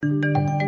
Thank you.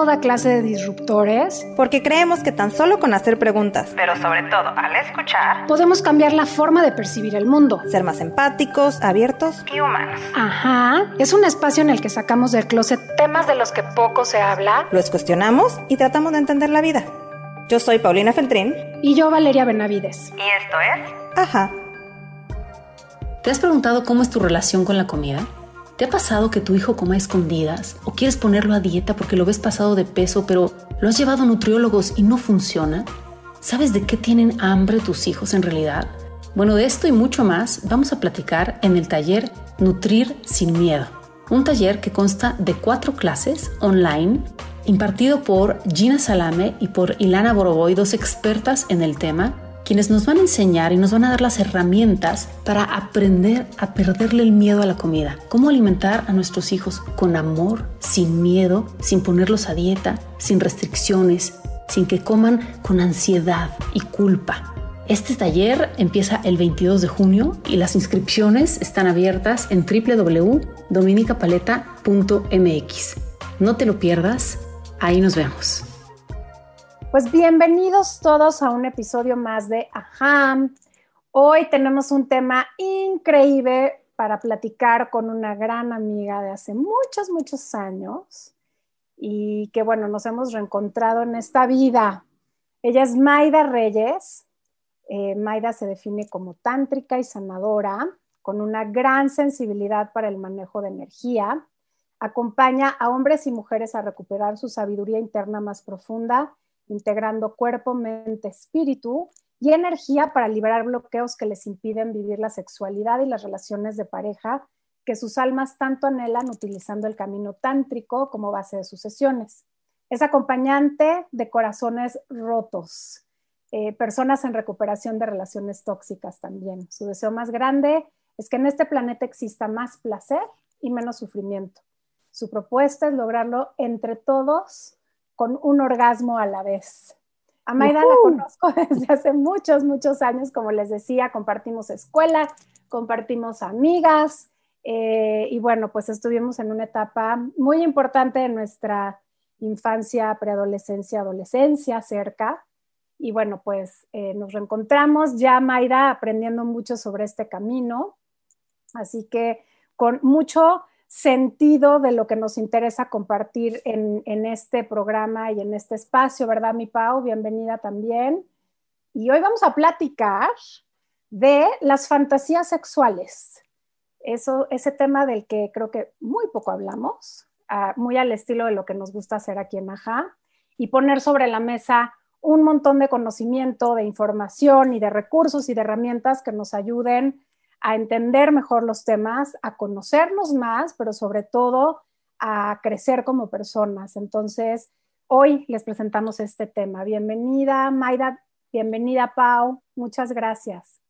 toda clase de disruptores. Porque creemos que tan solo con hacer preguntas, pero sobre todo al escuchar, podemos cambiar la forma de percibir el mundo. Ser más empáticos, abiertos y humanos. Ajá. Es un espacio en el que sacamos del closet temas de los que poco se habla. Los cuestionamos y tratamos de entender la vida. Yo soy Paulina Feltrín. Y yo Valeria Benavides. Y esto es... Ajá. ¿Te has preguntado cómo es tu relación con la comida? ¿Te ha pasado que tu hijo coma escondidas o quieres ponerlo a dieta porque lo ves pasado de peso, pero lo has llevado a nutriólogos y no funciona? ¿Sabes de qué tienen hambre tus hijos en realidad? Bueno, de esto y mucho más vamos a platicar en el taller Nutrir sin Miedo, un taller que consta de cuatro clases online impartido por Gina Salame y por Ilana Boroboy, dos expertas en el tema quienes nos van a enseñar y nos van a dar las herramientas para aprender a perderle el miedo a la comida. Cómo alimentar a nuestros hijos con amor, sin miedo, sin ponerlos a dieta, sin restricciones, sin que coman con ansiedad y culpa. Este taller empieza el 22 de junio y las inscripciones están abiertas en www.dominicapaleta.mx. No te lo pierdas, ahí nos vemos. Pues bienvenidos todos a un episodio más de Ajá. Hoy tenemos un tema increíble para platicar con una gran amiga de hace muchos, muchos años y que bueno, nos hemos reencontrado en esta vida. Ella es Maida Reyes. Eh, Maida se define como tántrica y sanadora, con una gran sensibilidad para el manejo de energía. Acompaña a hombres y mujeres a recuperar su sabiduría interna más profunda integrando cuerpo, mente, espíritu y energía para liberar bloqueos que les impiden vivir la sexualidad y las relaciones de pareja que sus almas tanto anhelan utilizando el camino tántrico como base de sus sesiones. Es acompañante de corazones rotos, eh, personas en recuperación de relaciones tóxicas también. Su deseo más grande es que en este planeta exista más placer y menos sufrimiento. Su propuesta es lograrlo entre todos con un orgasmo a la vez. A la conozco desde hace muchos, muchos años, como les decía, compartimos escuela, compartimos amigas eh, y bueno, pues estuvimos en una etapa muy importante de nuestra infancia, preadolescencia, adolescencia cerca. Y bueno, pues eh, nos reencontramos ya Mayra aprendiendo mucho sobre este camino. Así que con mucho sentido de lo que nos interesa compartir en, este programa y en este espacio, ¿verdad, mi Pau? Bienvenida también. Y hoy vamos a platicar de las fantasías sexuales. Eso, ese tema del que creo que muy poco hablamos, ah, muy al estilo de lo que nos gusta hacer aquí en Aja, y poner sobre la mesa un montón de conocimiento, de información y de recursos y de herramientas que nos ayuden a entender mejor los temas, a conocernos más, pero sobre todo a crecer como personas. Entonces, hoy les presentamos este tema. Bienvenida, Mayra, bienvenida, Pau. Muchas gracias.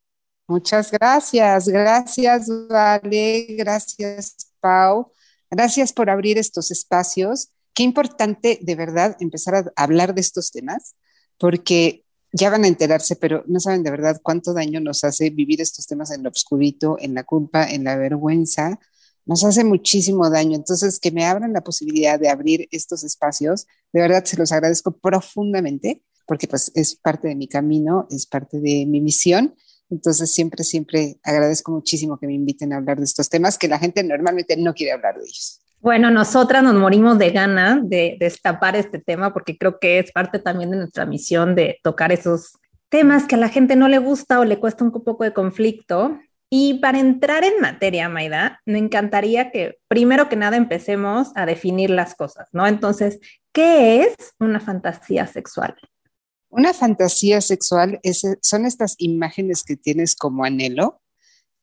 Muchas gracias, gracias, Vale, gracias, Pau. Gracias por abrir estos espacios. Qué importante, de verdad, empezar a hablar de estos temas, porque ya van a enterarse, pero no saben de verdad cuánto daño nos hace vivir estos temas en lo obscurito, en la culpa, en la vergüenza. Nos hace muchísimo daño. Entonces, que me abran la posibilidad de abrir estos espacios, de verdad se los agradezco profundamente, porque pues es parte de mi camino, es parte de mi misión. Entonces, siempre, siempre agradezco muchísimo que me inviten a hablar de estos temas que la gente normalmente no quiere hablar de ellos. Bueno, nosotras nos morimos de gana de destapar este tema porque creo que es parte también de nuestra misión de tocar esos temas que a la gente no le gusta o le cuesta un poco de conflicto. Y para entrar en materia, Maida, me encantaría que primero que nada empecemos a definir las cosas, ¿no? Entonces, ¿qué es una fantasía sexual? Una fantasía sexual es, son estas imágenes que tienes como anhelo,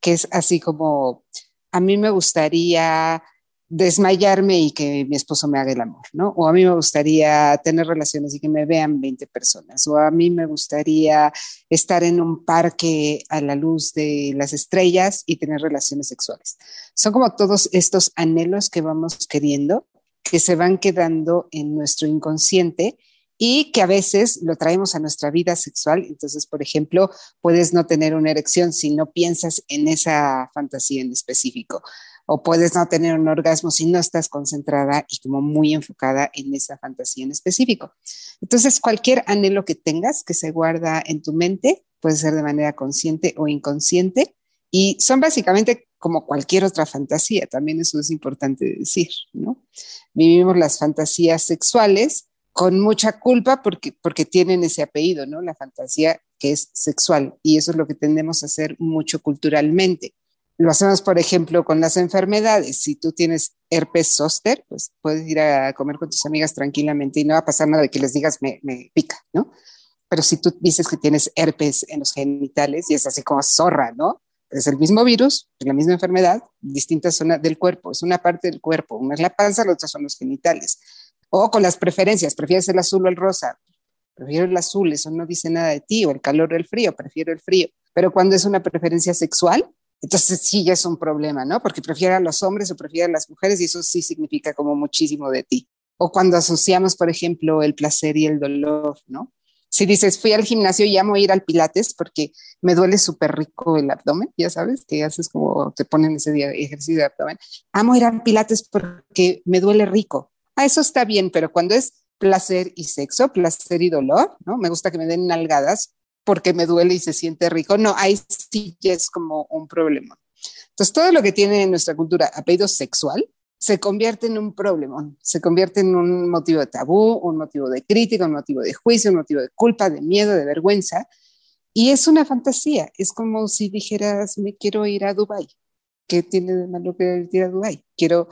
que es así como, a mí me gustaría desmayarme y que mi esposo me haga el amor, ¿no? O a mí me gustaría tener relaciones y que me vean 20 personas, o a mí me gustaría estar en un parque a la luz de las estrellas y tener relaciones sexuales. Son como todos estos anhelos que vamos queriendo, que se van quedando en nuestro inconsciente y que a veces lo traemos a nuestra vida sexual. Entonces, por ejemplo, puedes no tener una erección si no piensas en esa fantasía en específico o puedes no tener un orgasmo si no estás concentrada y como muy enfocada en esa fantasía en específico. Entonces, cualquier anhelo que tengas que se guarda en tu mente, puede ser de manera consciente o inconsciente, y son básicamente como cualquier otra fantasía, también eso es importante decir, ¿no? Vivimos las fantasías sexuales con mucha culpa porque, porque tienen ese apellido, ¿no? La fantasía que es sexual, y eso es lo que tendemos a hacer mucho culturalmente. Lo hacemos, por ejemplo, con las enfermedades. Si tú tienes herpes zóster, pues puedes ir a comer con tus amigas tranquilamente y no va a pasar nada de que les digas me, me pica, ¿no? Pero si tú dices que tienes herpes en los genitales y es así como zorra, ¿no? Es el mismo virus, es la misma enfermedad, distintas zonas del cuerpo, es una parte del cuerpo, una es la panza, la otra son los genitales. O con las preferencias, prefieres el azul o el rosa, prefiero el azul, eso no dice nada de ti, o el calor o el frío, prefiero el frío. Pero cuando es una preferencia sexual, entonces sí ya es un problema, ¿no? Porque prefiere a los hombres o prefiere a las mujeres y eso sí significa como muchísimo de ti. O cuando asociamos, por ejemplo, el placer y el dolor, ¿no? Si dices, fui al gimnasio y amo ir al pilates porque me duele súper rico el abdomen, ya sabes, que haces como te ponen ese día ejercicio de abdomen. Amo ir al pilates porque me duele rico. Ah, eso está bien, pero cuando es placer y sexo, placer y dolor, ¿no? Me gusta que me den nalgadas, porque me duele y se siente rico. No, ahí sí es como un problema. Entonces, todo lo que tiene en nuestra cultura apellido sexual se convierte en un problema, se convierte en un motivo de tabú, un motivo de crítica, un motivo de juicio, un motivo de culpa, de miedo, de vergüenza. Y es una fantasía, es como si dijeras, me quiero ir a Dubái. ¿Qué tiene de malo que ir a Dubái? Quiero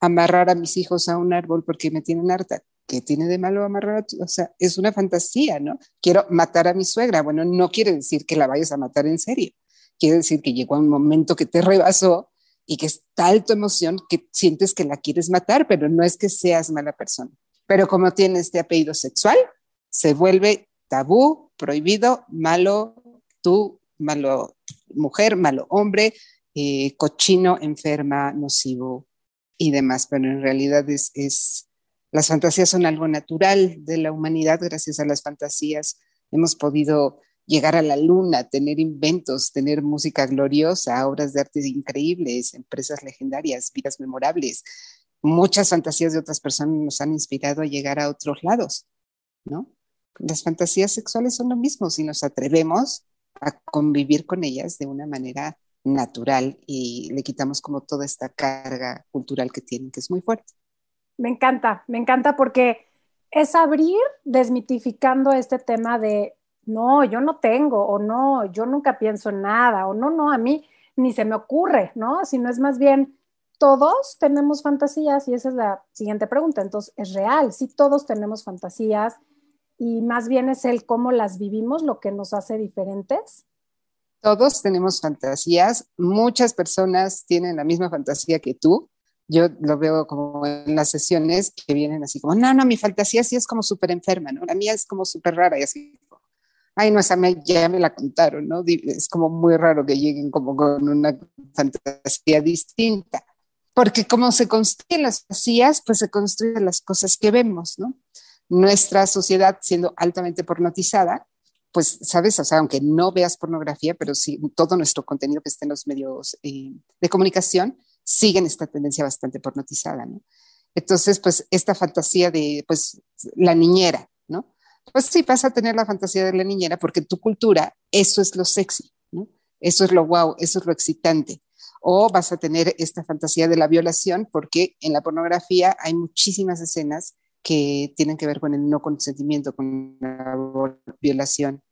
amarrar a mis hijos a un árbol porque me tienen harta. ¿Qué tiene de malo amarrar a tu? O sea, es una fantasía, ¿no? Quiero matar a mi suegra. Bueno, no quiere decir que la vayas a matar en serio. Quiere decir que llegó un momento que te rebasó y que es tal tu emoción que sientes que la quieres matar, pero no es que seas mala persona. Pero como tiene este apellido sexual, se vuelve tabú, prohibido, malo, tú, malo mujer, malo hombre, eh, cochino, enferma, nocivo y demás. Pero en realidad es, es las fantasías son algo natural de la humanidad. Gracias a las fantasías hemos podido llegar a la luna, tener inventos, tener música gloriosa, obras de arte increíbles, empresas legendarias, vidas memorables. Muchas fantasías de otras personas nos han inspirado a llegar a otros lados, ¿no? Las fantasías sexuales son lo mismo si nos atrevemos a convivir con ellas de una manera natural y le quitamos como toda esta carga cultural que tienen, que es muy fuerte. Me encanta, me encanta porque es abrir desmitificando este tema de no, yo no tengo, o no, yo nunca pienso en nada, o no, no, a mí ni se me ocurre, ¿no? Sino es más bien, todos tenemos fantasías y esa es la siguiente pregunta. Entonces, ¿es real? Sí, todos tenemos fantasías y más bien es el cómo las vivimos lo que nos hace diferentes. Todos tenemos fantasías, muchas personas tienen la misma fantasía que tú, yo lo veo como en las sesiones que vienen así como, no, no, mi fantasía sí es como súper enferma, ¿no? La mía es como súper rara y así, ay, no, esa me, ya me la contaron, ¿no? Es como muy raro que lleguen como con una fantasía distinta, porque como se construyen las fantasías, pues se construyen las cosas que vemos, ¿no? Nuestra sociedad siendo altamente pornotizada, pues, ¿sabes? O sea, aunque no veas pornografía, pero sí todo nuestro contenido que está en los medios eh, de comunicación, siguen esta tendencia bastante pornotizada, ¿no? Entonces, pues esta fantasía de, pues, la niñera, ¿no? Pues sí, vas a tener la fantasía de la niñera porque en tu cultura eso es lo sexy, ¿no? Eso es lo wow, eso es lo excitante. O vas a tener esta fantasía de la violación porque en la pornografía hay muchísimas escenas que tienen que ver con el no consentimiento, con la violación.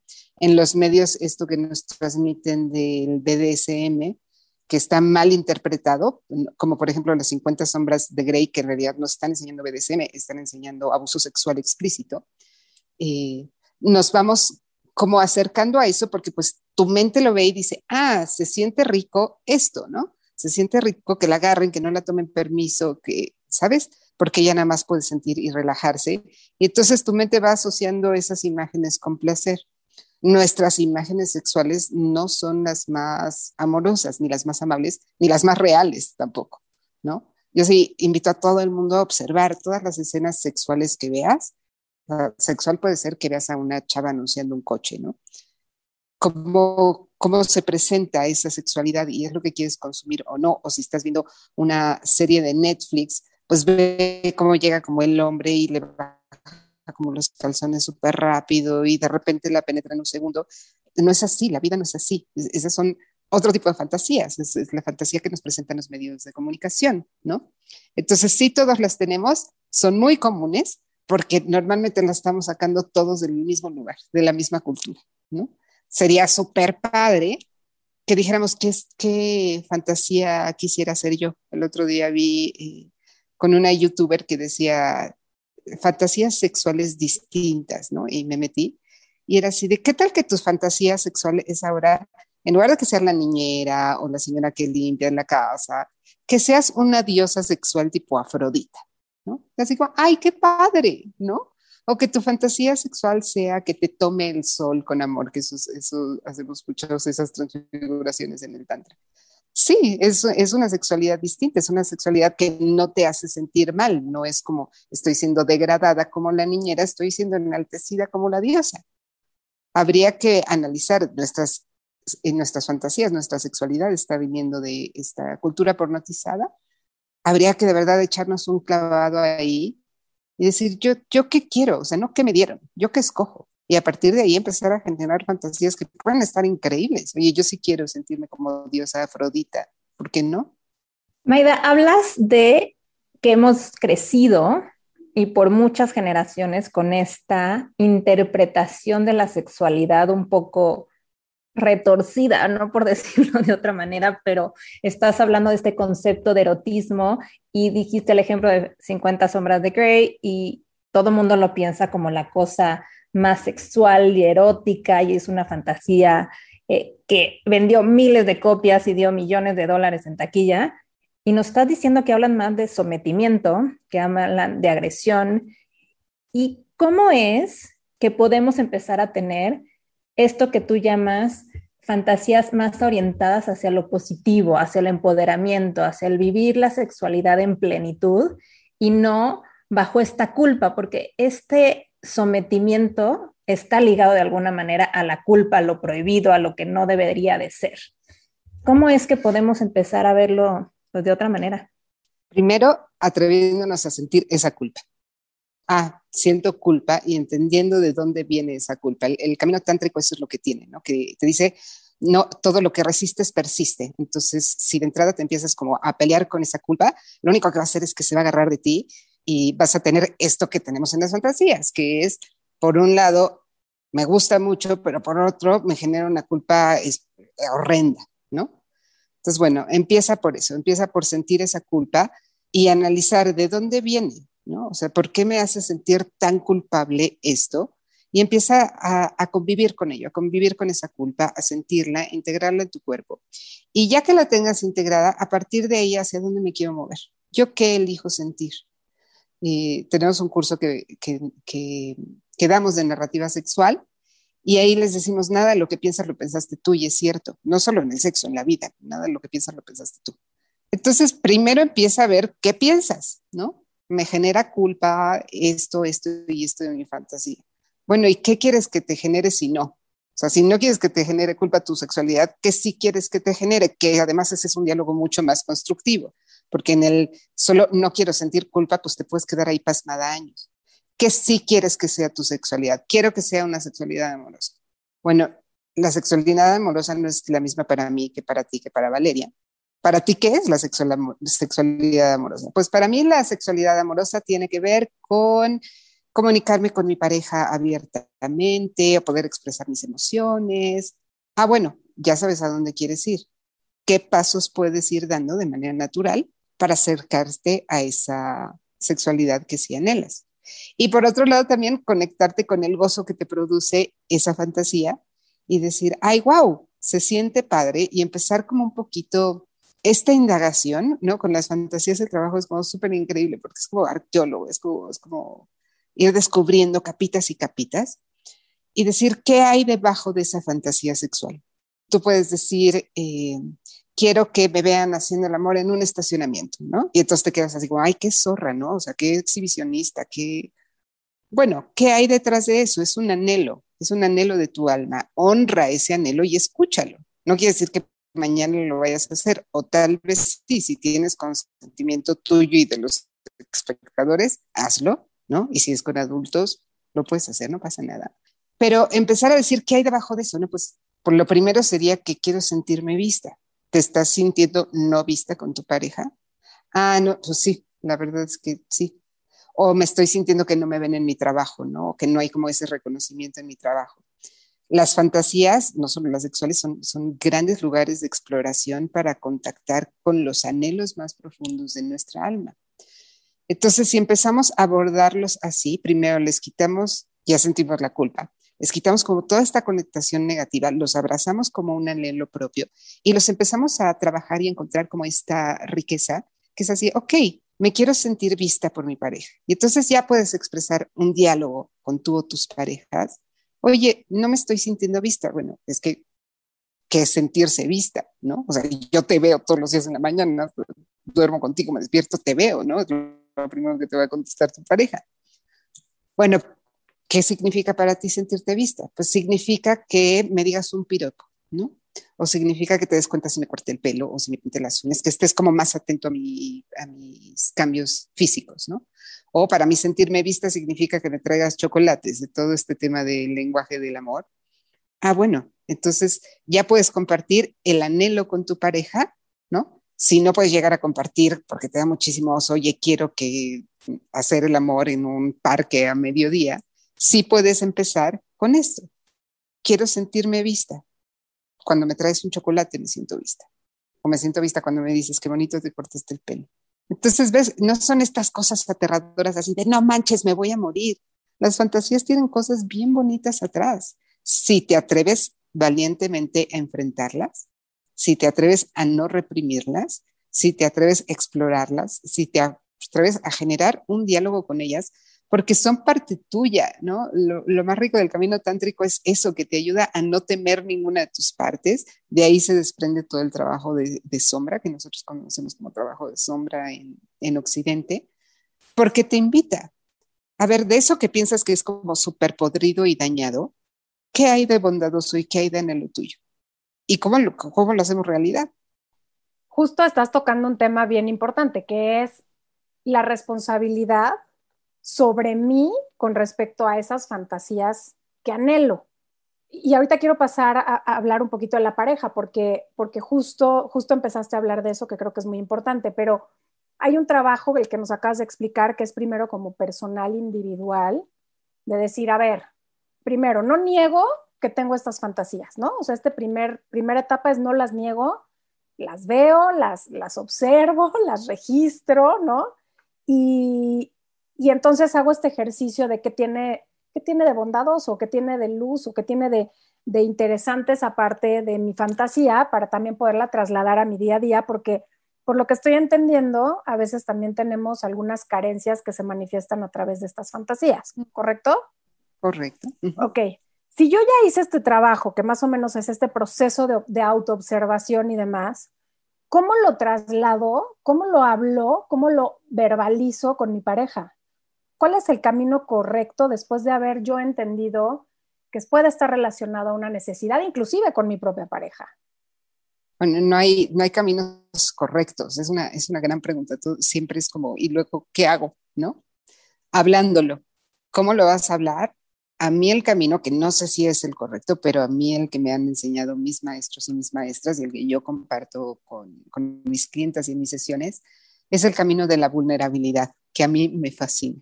En los medios, esto que nos transmiten del BDSM, que está mal interpretado, como por ejemplo las 50 sombras de Grey, que en realidad no están enseñando BDSM, están enseñando abuso sexual explícito, eh, nos vamos como acercando a eso porque pues tu mente lo ve y dice, ah, se siente rico esto, ¿no? se siente rico que la agarren, que no la tomen permiso, que, ¿sabes? Porque ella nada más puede sentir y relajarse. Y entonces tu mente va asociando esas imágenes con placer. Nuestras imágenes sexuales no son las más amorosas, ni las más amables, ni las más reales tampoco, ¿no? Yo sí invito a todo el mundo a observar todas las escenas sexuales que veas. sexual puede ser que veas a una chava anunciando un coche, ¿no? Cómo, cómo se presenta esa sexualidad y es lo que quieres consumir o no, o si estás viendo una serie de Netflix, pues ve cómo llega como el hombre y le baja como los calzones súper rápido y de repente la penetra en un segundo. No es así, la vida no es así. Esas son otro tipo de fantasías, es, la fantasía que nos presentan los medios de comunicación, ¿no? Entonces, sí, todos las tenemos, son muy comunes porque normalmente las estamos sacando todos del mismo lugar, de la misma cultura, ¿no? Sería súper padre que dijéramos qué, qué fantasía quisiera hacer yo. El otro día vi eh, con una youtuber que decía fantasías sexuales distintas, ¿no? Y me metí y era así de, ¿qué tal que tus fantasías sexuales es ahora en lugar de que seas la niñera o la señora que limpia en la casa, que seas una diosa sexual tipo Afrodita, ¿no? Así como, ay, qué padre, ¿no? O que tu fantasía sexual sea que te tome el sol con amor, que eso, eso hacemos muchas esas transfiguraciones en el Tantra. Sí, es, es una sexualidad distinta, es una sexualidad que no te hace sentir mal, no es como estoy siendo degradada como la niñera, estoy siendo enaltecida como la diosa. Habría que analizar nuestras en nuestras fantasías, nuestra sexualidad está viniendo de esta cultura pornotizada, habría que de verdad echarnos un clavado ahí y decir, yo, yo qué quiero, o sea, no qué me dieron, yo qué escojo. Y a partir de ahí empezar a generar fantasías que pueden estar increíbles. Oye, yo sí quiero sentirme como diosa Afrodita, ¿por qué no? Maida, hablas de que hemos crecido y por muchas generaciones con esta interpretación de la sexualidad un poco retorcida, no por decirlo de otra manera, pero estás hablando de este concepto de erotismo y dijiste el ejemplo de 50 sombras de Grey y todo el mundo lo piensa como la cosa más sexual y erótica y es una fantasía eh, que vendió miles de copias y dio millones de dólares en taquilla. Y nos estás diciendo que hablan más de sometimiento, que hablan de agresión. ¿Y cómo es que podemos empezar a tener esto que tú llamas fantasías más orientadas hacia lo positivo, hacia el empoderamiento, hacia el vivir la sexualidad en plenitud y no bajo esta culpa, porque este sometimiento está ligado de alguna manera a la culpa, a lo prohibido, a lo que no debería de ser. ¿Cómo es que podemos empezar a verlo pues, de otra manera? Primero, atreviéndonos a sentir esa culpa ah, siento culpa y entendiendo de dónde viene esa culpa. El, camino tántrico eso es lo que tiene, ¿no? Que te dice, no, todo lo que resistes persiste. Entonces, si de entrada te empiezas como a pelear con esa culpa, lo único que va a hacer es que se va a agarrar de ti y vas a tener esto que tenemos en las fantasías, que es, por un lado, me gusta mucho, pero por otro, me genera una culpa horrenda, ¿no? Entonces, bueno, empieza por eso, empieza por sentir esa culpa y analizar de dónde viene, ¿no? O sea, ¿por qué me hace sentir tan culpable esto? Y empieza a, convivir con ello, a convivir con esa culpa, a sentirla, integrarla en tu cuerpo. Y ya que la tengas integrada, a partir de ahí, ¿hacia dónde me quiero mover? ¿Yo qué elijo sentir? Tenemos un curso que, que, que, damos de narrativa sexual y ahí les decimos, nada de lo que piensas lo pensaste tú y es cierto, no solo en el sexo, en la vida, nada de lo que piensas lo pensaste tú. Entonces, primero empieza a ver qué piensas, ¿no? me genera culpa esto, esto y esto de mi fantasía. Bueno, ¿y qué quieres que te genere si no? O sea, si no quieres que te genere culpa tu sexualidad, ¿qué sí quieres que te genere? Que además ese es un diálogo mucho más constructivo, porque en el solo no quiero sentir culpa, pues te puedes quedar ahí pasmada años. ¿Qué sí quieres que sea tu sexualidad? Quiero que sea una sexualidad amorosa. Bueno, la sexualidad amorosa no es la misma para mí que para ti, que para Valeria. ¿Para ti qué es la sexualidad amorosa? Pues para mí la sexualidad amorosa tiene que ver con comunicarme con mi pareja abiertamente, o poder expresar mis emociones. Ah, bueno, ya sabes a dónde quieres ir. ¿Qué pasos puedes ir dando de manera natural para acercarte a esa sexualidad que sí anhelas? Y por otro lado, también conectarte con el gozo que te produce esa fantasía y decir, ay, wow, se siente padre y empezar como un poquito esta indagación, ¿no? Con las fantasías de trabajo es como súper increíble porque es como arqueólogo, es como, como ir descubriendo capitas y capitas y decir qué hay debajo de esa fantasía sexual. Tú puedes decir, eh, quiero que me vean haciendo el amor en un estacionamiento, ¿no? Y entonces te quedas así como, ay, qué zorra, ¿no? O sea, qué exhibicionista, qué... Bueno, ¿qué hay detrás de eso? Es un anhelo, es un anhelo de tu alma. Honra ese anhelo y escúchalo. No quiere decir que mañana lo vayas a hacer, o tal vez sí, si tienes consentimiento tuyo y de los espectadores, hazlo, ¿no? Y si es con adultos, lo puedes hacer, no pasa nada. Pero empezar a decir qué hay debajo de eso, ¿no? Pues por lo primero sería que quiero sentirme vista. ¿Te estás sintiendo no vista con tu pareja? Ah, no, pues sí, la verdad es que sí. O me estoy sintiendo que no me ven en mi trabajo, ¿no? O que no hay como ese reconocimiento en mi trabajo. Las fantasías, no solo las sexuales, son, son grandes lugares de exploración para contactar con los anhelos más profundos de nuestra alma. Entonces, si empezamos a abordarlos así, primero les quitamos, ya sentimos la culpa, les quitamos como toda esta conectación negativa, los abrazamos como un anhelo propio y los empezamos a trabajar y encontrar como esta riqueza, que es así, ok, me quiero sentir vista por mi pareja. Y entonces ya puedes expresar un diálogo con tú o tus parejas. Oye, no me estoy sintiendo vista. Bueno, es que, que es sentirse vista, ¿no? O sea, yo te veo todos los días en la mañana, duermo contigo, me despierto, te veo, ¿no? Es lo primero que te va a contestar tu pareja. Bueno, ¿Qué significa para ti sentirte vista? Pues significa que me digas un piropo, ¿no? O significa que te des cuenta si me corté el pelo o si me pinté las uñas, que estés como más atento a, mi, a mis cambios físicos, ¿no? O para mí sentirme vista significa que me traigas chocolates de todo este tema del lenguaje del amor. Ah, bueno, entonces ya puedes compartir el anhelo con tu pareja, ¿no? Si no puedes llegar a compartir porque te da muchísimo oso, oye, quiero que hacer el amor en un parque a mediodía, sí puedes empezar con esto. Quiero sentirme vista. Cuando me traes un chocolate me siento vista. O me siento vista cuando me dices qué bonito te cortaste el pelo. Entonces, ves, no son estas cosas aterradoras así de no manches, me voy a morir. Las fantasías tienen cosas bien bonitas atrás. Si te atreves valientemente a enfrentarlas, si te atreves a no reprimirlas, si te atreves a explorarlas, si te atreves a generar un diálogo con ellas, porque son parte tuya, ¿no? Lo, más rico del camino tántrico es eso, que te ayuda a no temer ninguna de tus partes. De ahí se desprende todo el trabajo de, sombra, que nosotros conocemos como trabajo de sombra en, en Occidente, porque te invita a ver de eso que piensas que es como súper podrido y dañado, ¿qué hay de bondadoso y qué hay de en lo tuyo? ¿Y cómo lo, cómo lo hacemos realidad? Justo estás tocando un tema bien importante, que es la responsabilidad sobre mí con respecto a esas fantasías que anhelo. Y ahorita quiero pasar a, hablar un poquito de la pareja, porque, porque justo, justo empezaste a hablar de eso, que creo que es muy importante, pero hay un trabajo, el que nos acabas de explicar, que es primero como personal individual, de decir, a ver, primero, no niego que tengo estas fantasías, ¿no? O sea, esta primer, primera etapa es no las niego, las veo, las, las observo, las registro, ¿no? Y, y entonces hago este ejercicio de qué tiene, qué tiene de bondadoso, qué tiene de luz o qué tiene de, de interesante esa parte de mi fantasía para también poderla trasladar a mi día a día, porque por lo que estoy entendiendo, a veces también tenemos algunas carencias que se manifiestan a través de estas fantasías, ¿correcto? Correcto. Ok. Si yo ya hice este trabajo, que más o menos es este proceso de, de autoobservación y demás, ¿cómo lo traslado? ¿Cómo lo hablo? ¿Cómo lo verbalizo con mi pareja? ¿Cuál es el camino correcto después de haber yo entendido que puede estar relacionado a una necesidad, inclusive con mi propia pareja? Bueno, no hay, no hay caminos correctos, es una, es una gran pregunta. Tú siempre es como, ¿y luego qué hago? ¿No? Hablándolo. ¿Cómo lo vas a hablar? A mí el camino, que no sé si es el correcto, pero a mí el que me han enseñado mis maestros y mis maestras y el que yo comparto con, con mis clientes y mis sesiones, es el camino de la vulnerabilidad, que a mí me fascina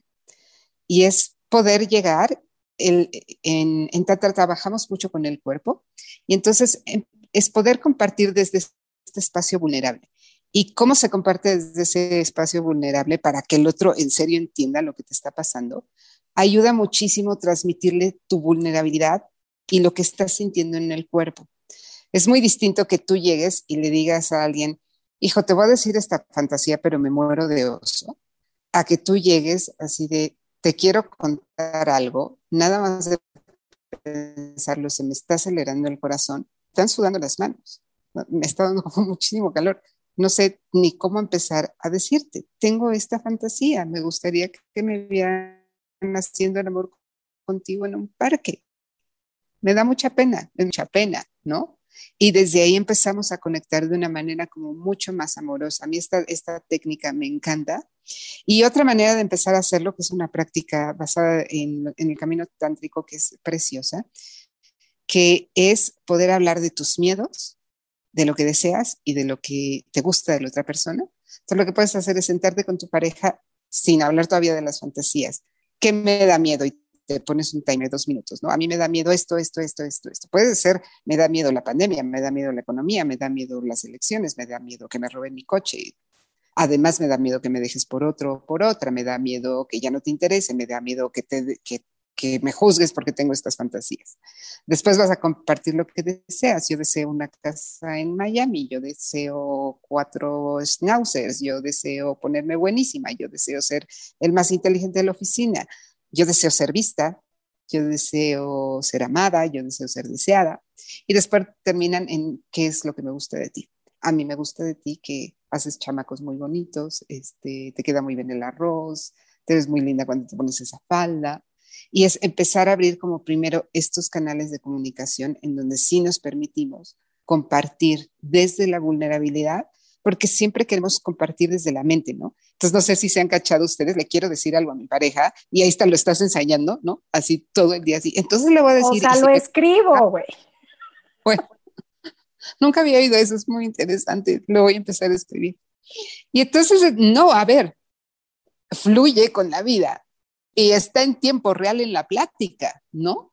y es poder llegar, en, en Tatra trabajamos mucho con el cuerpo y entonces em, es poder compartir desde este espacio vulnerable. ¿Y cómo se comparte desde ese espacio vulnerable para que el otro en serio entienda lo que te está pasando? Ayuda muchísimo transmitirle tu vulnerabilidad y lo que estás sintiendo en el cuerpo. Es muy distinto que tú llegues y le digas a alguien, hijo, te voy a decir esta fantasía, pero me muero de oso, a que tú llegues así de, te quiero contar algo, nada más de pensarlo, se me está acelerando el corazón, están sudando las manos, me está dando como muchísimo calor. No sé ni cómo empezar a decirte, tengo esta fantasía, me gustaría que me vieran haciendo el amor contigo en un parque. Me da mucha pena, mucha pena, ¿no? Y desde ahí empezamos a conectar de una manera como mucho más amorosa. A mí esta, esta técnica me encanta. Y otra manera de empezar a hacerlo, que es una práctica basada en, en el camino tántrico, que es preciosa, que es poder hablar de tus miedos, de lo que deseas y de lo que te gusta de la otra persona. Entonces lo que puedes hacer es sentarte con tu pareja sin hablar todavía de las fantasías. ¿Qué me da miedo? Pones un timer dos minutos, ¿no? A mí me da miedo esto, esto, esto, esto, esto. Puede ser, me da miedo la pandemia, me da miedo la economía, me da miedo las elecciones, me da miedo que me roben mi coche. Además, me da miedo que me dejes por otro por otra, me da miedo que ya no te interese, me da miedo que, te, que, que me juzgues porque tengo estas fantasías. Después vas a compartir lo que deseas. Yo deseo una casa en Miami, yo deseo cuatro schnauzers, yo deseo ponerme buenísima, yo deseo ser el más inteligente de la oficina, yo deseo ser vista, yo deseo ser amada, yo deseo ser deseada. Y después terminan en qué es lo que me gusta de ti. A mí me gusta de ti que haces chamacos muy bonitos, este, te queda muy bien el arroz, te ves muy linda cuando te pones esa falda. Y es empezar a abrir como primero estos canales de comunicación en donde sí nos permitimos compartir desde la vulnerabilidad porque siempre queremos compartir desde la mente, ¿no? Entonces, no sé si se han cachado ustedes, le quiero decir algo a mi pareja y ahí está, lo estás ensayando, ¿no? Así todo el día, así. Entonces le voy a decir... O sea, lo escribo, güey. Bueno, nunca había oído eso, es muy interesante, lo voy a empezar a escribir. Y entonces, no, a ver, fluye con la vida y está en tiempo real en la plática, ¿no?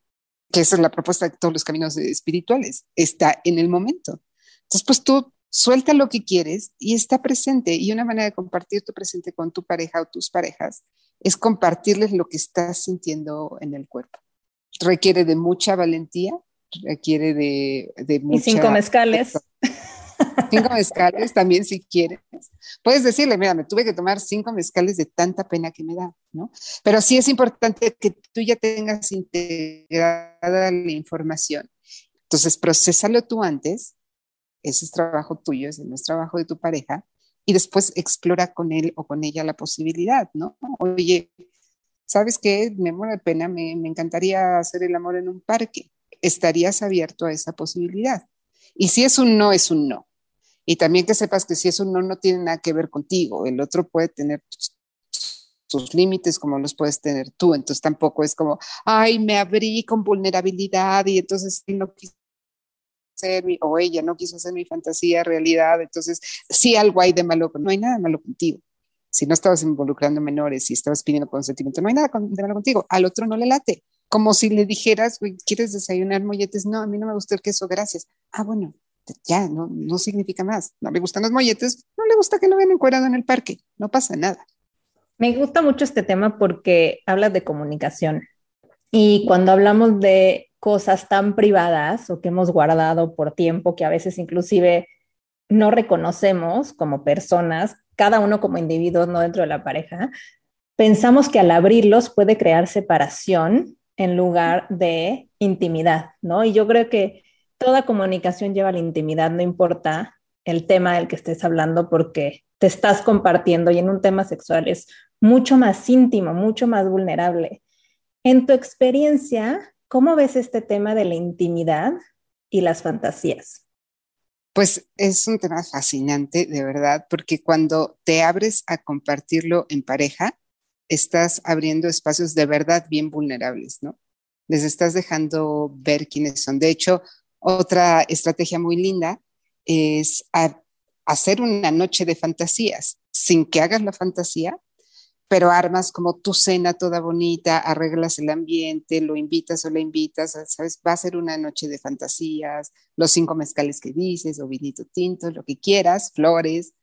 Que esa es la propuesta de todos los caminos espirituales, está en el momento. Entonces, pues tú suelta lo que quieres y está presente. Y una manera de compartir tu presente con tu pareja o tus parejas es compartirles lo que estás sintiendo en el cuerpo. Requiere de mucha valentía, requiere de, de Y cinco mezcales. Cinco mezcales también si quieres. Puedes decirle, mira, me tuve que tomar cinco mezcales de tanta pena que me da, ¿no? Pero sí es importante que tú ya tengas integrada la información. Entonces, procesalo tú antes ese es trabajo tuyo, ese no es trabajo de tu pareja, y después explora con él o con ella la posibilidad, ¿no? Oye, ¿sabes qué? Me muero de pena, me, encantaría hacer el amor en un parque. ¿Estarías abierto a esa posibilidad? Y si es un no, es un no. Y también que sepas que si es un no, no tiene nada que ver contigo. El otro puede tener tus, límites como los puedes tener tú. Entonces tampoco es como, ay, me abrí con vulnerabilidad y entonces no quiso o ella no quiso hacer mi fantasía realidad, entonces sí algo hay de malo, no hay nada malo contigo. Si no estabas involucrando menores, si estabas pidiendo consentimiento, no hay nada de malo contigo. Al otro no le late. Como si le dijeras, ¿quieres desayunar molletes? No, a mí no me gusta el queso, gracias. Ah, bueno, ya, no, no significa más. No le gustan los molletes, no le gusta que lo vean encuadrado en el parque, no pasa nada. Me gusta mucho este tema porque habla de comunicación. Y cuando hablamos de cosas tan privadas o que hemos guardado por tiempo que a veces inclusive no reconocemos como personas, cada uno como individuo, no dentro de la pareja, pensamos que al abrirlos puede crear separación en lugar de intimidad, ¿no? Y yo creo que toda comunicación lleva a la intimidad, no importa el tema del que estés hablando, porque te estás compartiendo y en un tema sexual es mucho más íntimo, mucho más vulnerable. En tu experiencia, ¿Cómo ves este tema de la intimidad y las fantasías? Pues es un tema fascinante, de verdad, porque cuando te abres a compartirlo en pareja, estás abriendo espacios de verdad bien vulnerables, ¿no? Les estás dejando ver quiénes son. De hecho, otra estrategia muy linda es hacer una noche de fantasías sin que hagas la fantasía, pero armas como tu cena toda bonita, arreglas el ambiente, lo invitas o la invitas, ¿sabes? Va a ser una noche de fantasías, los cinco mezcales que dices, o vinito tinto, lo que quieras, flores.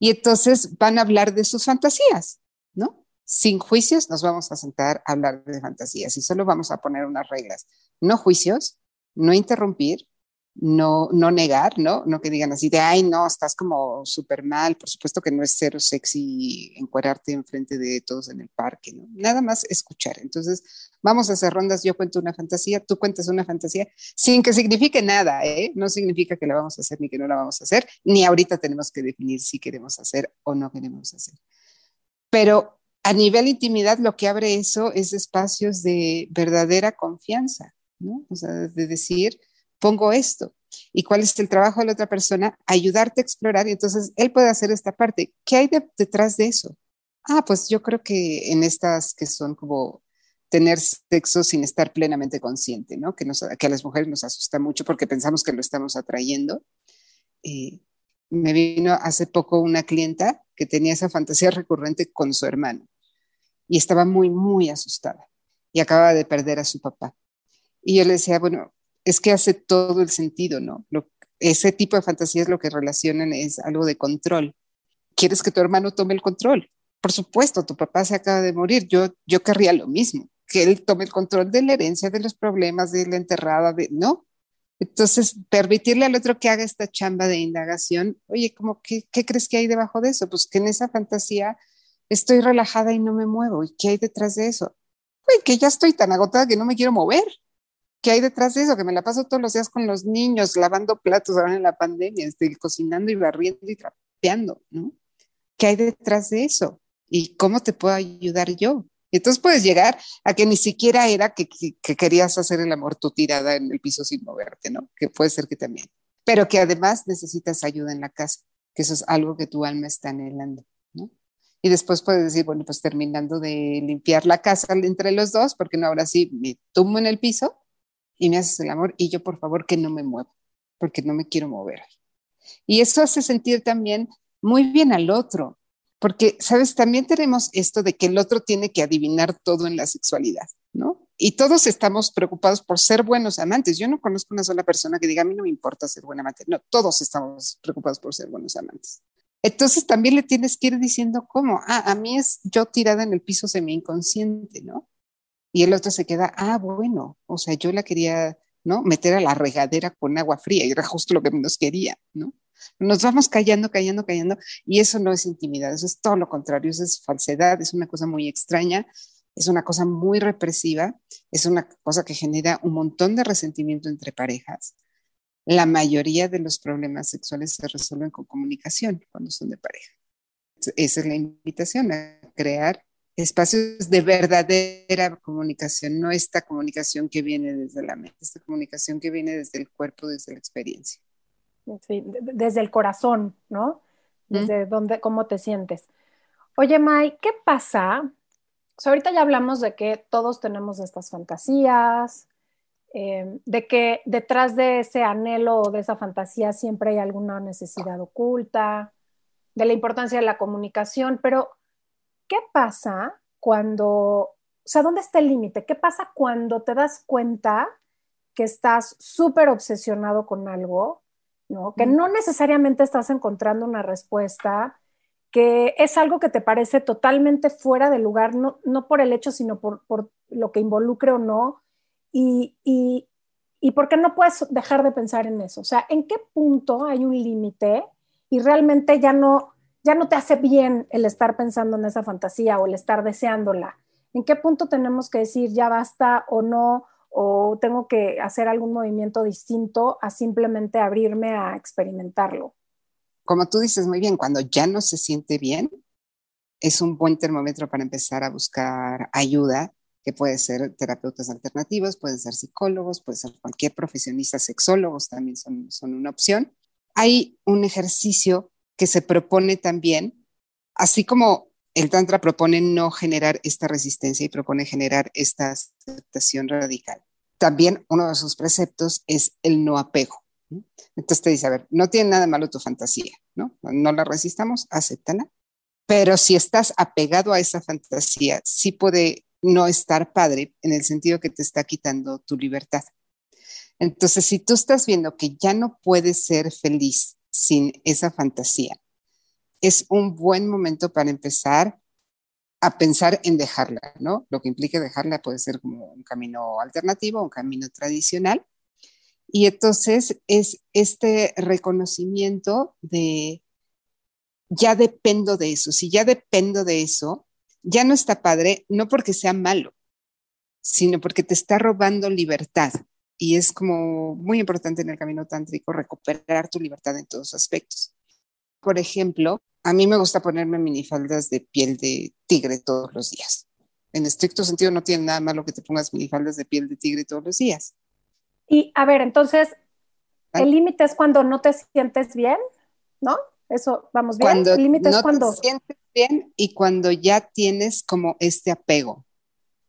Y entonces van a hablar de sus fantasías, ¿no? Sin juicios nos vamos a sentar a hablar de fantasías y solo vamos a poner unas reglas. No juicios, no interrumpir, no, no negar, ¿no? No que digan así de, ay, no, estás como súper mal. Por supuesto que no es cero sexy encuerarte enfrente de todos en el parque, ¿no? Nada más escuchar. Entonces, vamos a hacer rondas, yo cuento una fantasía, tú cuentas una fantasía, sin que signifique nada, ¿eh? No significa que la vamos a hacer ni que no la vamos a hacer, ni ahorita tenemos que definir si queremos hacer o no queremos hacer. Pero a nivel intimidad, lo que abre eso es espacios de verdadera confianza, ¿no? O sea, de decir, pongo esto. ¿Y cuál es el trabajo de la otra persona? Ayudarte a explorar y entonces él puede hacer esta parte. ¿Qué hay detrás de eso? Ah, pues yo creo que en estas que son como tener sexo sin estar plenamente consciente, ¿no? Que, a las mujeres nos asusta mucho porque pensamos que lo estamos atrayendo. Eh, me vino hace poco una clienta que tenía esa fantasía recurrente con su hermano y estaba muy, muy asustada y acaba de perder a su papá. Y yo le decía, bueno, es que hace todo el sentido, ¿no? ese tipo de fantasías lo que relacionan es algo de control. ¿Quieres que tu hermano tome el control? Por supuesto, tu papá se acaba de morir. Yo, yo querría lo mismo, que él tome el control de la herencia, de los problemas, de la enterrada, de, ¿no? Entonces, permitirle al otro que haga esta chamba de indagación, oye, ¿cómo, qué, ¿qué crees que hay debajo de eso? Pues que en esa fantasía estoy relajada y no me muevo. ¿Y qué hay detrás de eso? Que ya estoy tan agotada que no me quiero mover. ¿Qué hay detrás de eso? Que me la paso todos los días con los niños, lavando platos ahora en la pandemia, estoy cocinando y barriendo y trapeando, ¿no? ¿Qué hay detrás de eso? ¿Y cómo te puedo ayudar yo? Y entonces puedes llegar a que ni siquiera era que, que, querías hacer el amor tú tirada en el piso sin moverte, ¿no? Que puede ser que también. Pero que además necesitas ayuda en la casa, que eso es algo que tu alma está anhelando, ¿no? Y después puedes decir, bueno, pues terminando de limpiar la casa entre los dos, porque no, ahora sí me tumbo en el piso y me haces el amor y yo por favor que no me muevo, porque no me quiero mover. Y eso hace sentir también muy bien al otro, porque, sabes, también tenemos esto de que el otro tiene que adivinar todo en la sexualidad, ¿no? Y todos estamos preocupados por ser buenos amantes. Yo no conozco una sola persona que diga, a mí no me importa ser buen amante. No, todos estamos preocupados por ser buenos amantes. Entonces también le tienes que ir diciendo cómo, ah, a mí es yo tirada en el piso semi inconsciente, ¿no? Y el otro se queda, ah, bueno, o sea, yo la quería, ¿no? Meter a la regadera con agua fría y era justo lo que nos quería, ¿no? Nos vamos callando, callando, callando y eso no es intimidad, eso es todo lo contrario, eso es falsedad, es una cosa muy extraña, es una cosa muy represiva, es una cosa que genera un montón de resentimiento entre parejas. La mayoría de los problemas sexuales se resuelven con comunicación cuando son de pareja. Esa es la invitación a crear espacios de verdadera comunicación, no esta comunicación que viene desde la mente, esta comunicación que viene desde el cuerpo, desde la experiencia. Sí, desde el corazón, ¿no? Desde dónde, cómo te sientes. Oye, Mai, ¿qué pasa? ahorita ya hablamos de que todos tenemos estas fantasías, eh, de que detrás de ese anhelo o de esa fantasía siempre hay alguna necesidad oculta, de la importancia de la comunicación, pero ¿qué pasa cuando, o sea, ¿dónde está el límite? ¿Qué pasa cuando te das cuenta que estás súper obsesionado con algo, ¿no? Que no necesariamente estás encontrando una respuesta, que es algo que te parece totalmente fuera de lugar, no, no por el hecho, sino por, por lo que involucre o no, y, y, y por qué no puedes dejar de pensar en eso. O sea, ¿en qué punto hay un límite y realmente ya no, ya no te hace bien el estar pensando en esa fantasía o el estar deseándola. ¿En qué punto tenemos que decir ya basta o no? o tengo que hacer algún movimiento distinto a simplemente abrirme a experimentarlo. Como tú dices muy bien, cuando ya no se siente bien, es un buen termómetro para empezar a buscar ayuda, que puede ser terapeutas alternativos, pueden ser psicólogos, puede ser cualquier profesionista, sexólogos también son, son una opción. Hay un ejercicio que se propone también, así como el Tantra propone no generar esta resistencia y propone generar esta aceptación radical. También uno de sus preceptos es el no apego. Entonces te dice, a ver, no tiene nada malo tu fantasía, ¿no? No la resistamos, acéptala. Pero si estás apegado a esa fantasía, sí puede no estar padre en el sentido que te está quitando tu libertad. Entonces, si tú estás viendo que ya no puedes ser feliz sin esa fantasía. Es un buen momento para empezar a pensar en dejarla, ¿no? Lo que implica dejarla puede ser como un camino alternativo, un camino tradicional. Y entonces es este reconocimiento de, ya dependo de eso. Si ya dependo de eso, ya no está padre, no porque sea malo, sino porque te está robando libertad. Y es como muy importante en el camino tántrico recuperar tu libertad en todos aspectos. Por ejemplo, a mí me gusta ponerme minifaldas de piel de tigre todos los días. En estricto sentido no tiene nada malo que te pongas minifaldas de piel de tigre todos los días. Y a ver, entonces, el límite es cuando no te sientes bien, ¿no? Eso, vamos bien. Cuando el límite no es cuando... te sientes bien y cuando ya tienes como este apego.